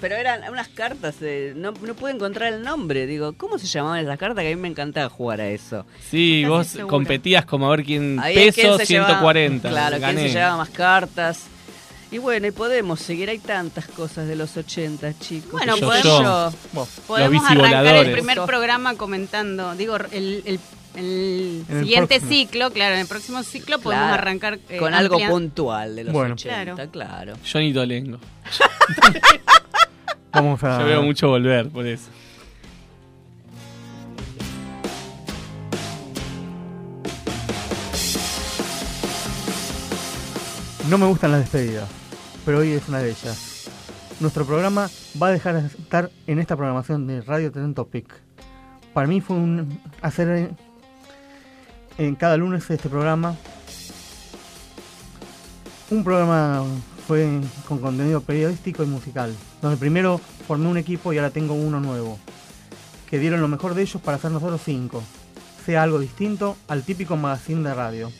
Pero eran unas cartas de, no, no pude encontrar el nombre digo cómo se llamaban esas cartas que a mí me encantaba jugar a eso Sí, vos seguro. competías como a ver quién Ahí es peso quién se llevaba- 140. claro gané. quién se llevaba más cartas y bueno y podemos seguir hay tantas cosas de los 80 chicos Bueno, Yo, podemos, yo. Podemos arrancar el primer programa comentando, digo, el, el- el En el siguiente ciclo, claro, en el próximo ciclo podemos arrancar eh, con algo puntual de los Bueno. 80 Claro. claro Johnny Tolengo. Vamos a. Yo veo mucho volver por eso. No me gustan las despedidas, pero hoy es una de ellas. Nuestro programa va a dejar de estar en esta programación de Radio Tren Topic. Para mí fue un hacer en cada lunes este programa. Un programa fue con contenido periodístico y musical, donde primero formé un equipo y ahora tengo uno nuevo, que dieron lo mejor de ellos para hacer nosotros cinco, sea algo distinto al típico magazine de radio.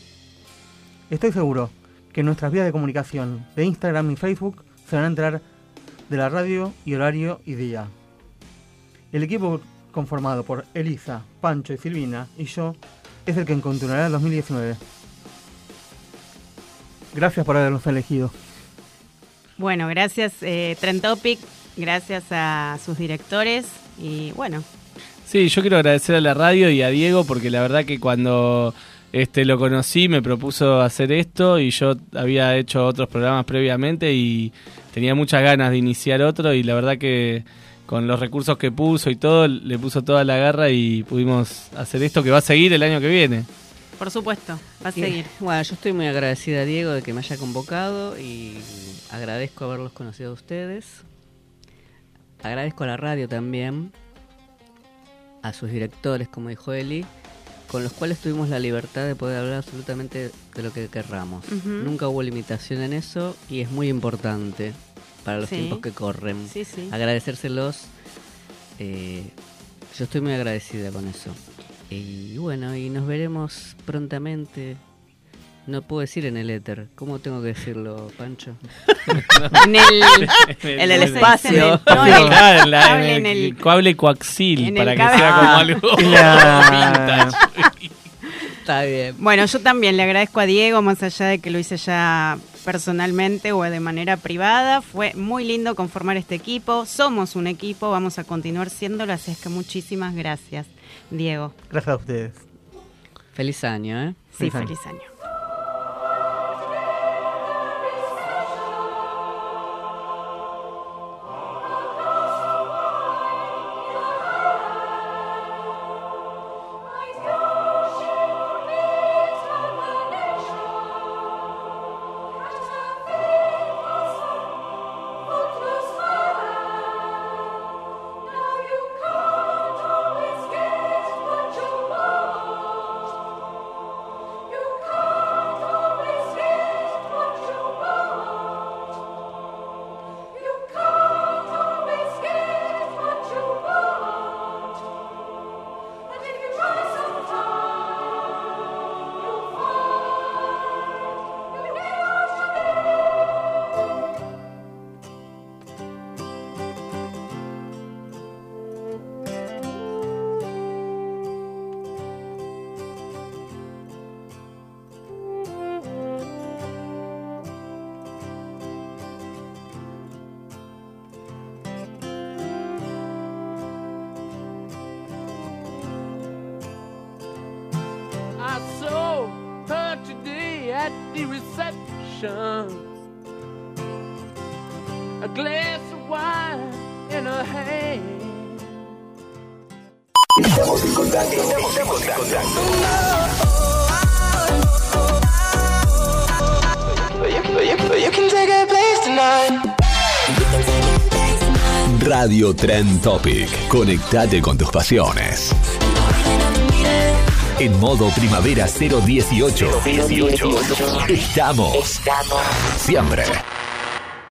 Estoy seguro que nuestras vías de comunicación de Instagram y Facebook se van a enterar de la radio y horario y día. El equipo conformado por Elisa, Pancho y Silvina, y yo, es el que continuará el 2019. Gracias por habernos elegido. Bueno, gracias eh, Trend Topic, gracias a sus directores y bueno, Sí, yo quiero agradecer a la radio y a Diego porque la verdad que cuando este lo conocí me propuso hacer esto y yo había hecho otros programas previamente y tenía muchas ganas de iniciar otro y la verdad que con los recursos que puso y todo, le puso toda la garra y pudimos hacer esto que va a seguir el año que viene. Por supuesto, va a Y, seguir. Bueno, yo estoy muy agradecida a Diego de que me haya convocado y agradezco haberlos conocido a ustedes. Agradezco a la radio también, a sus directores, como dijo Eli, con los cuales tuvimos la libertad de poder hablar absolutamente de lo que querramos. Nunca hubo limitación en eso y es muy importante para los Sí. tiempos que corren. Sí, sí. Agradecérselos. eh, yo estoy muy agradecida con eso. Y bueno, y nos veremos prontamente. No puedo decir en el éter. ¿Cómo tengo que decirlo, Pancho? En el- espacio. No, en el cable, en en el el- cable coaxil para que sea como Ah. algo vintage. Está bien. Bueno, yo también le agradezco a Diego, más allá de que lo hice ya personalmente o de manera privada. Fue muy lindo conformar este equipo. Somos un equipo, vamos a continuar siéndolo, así es que muchísimas gracias, Diego. Gracias a ustedes. Feliz año, ¿eh? Sí, Feliz año. feliz año. Trend Topic. Conectate con tus pasiones. En modo primavera 018. Estamos. Siempre.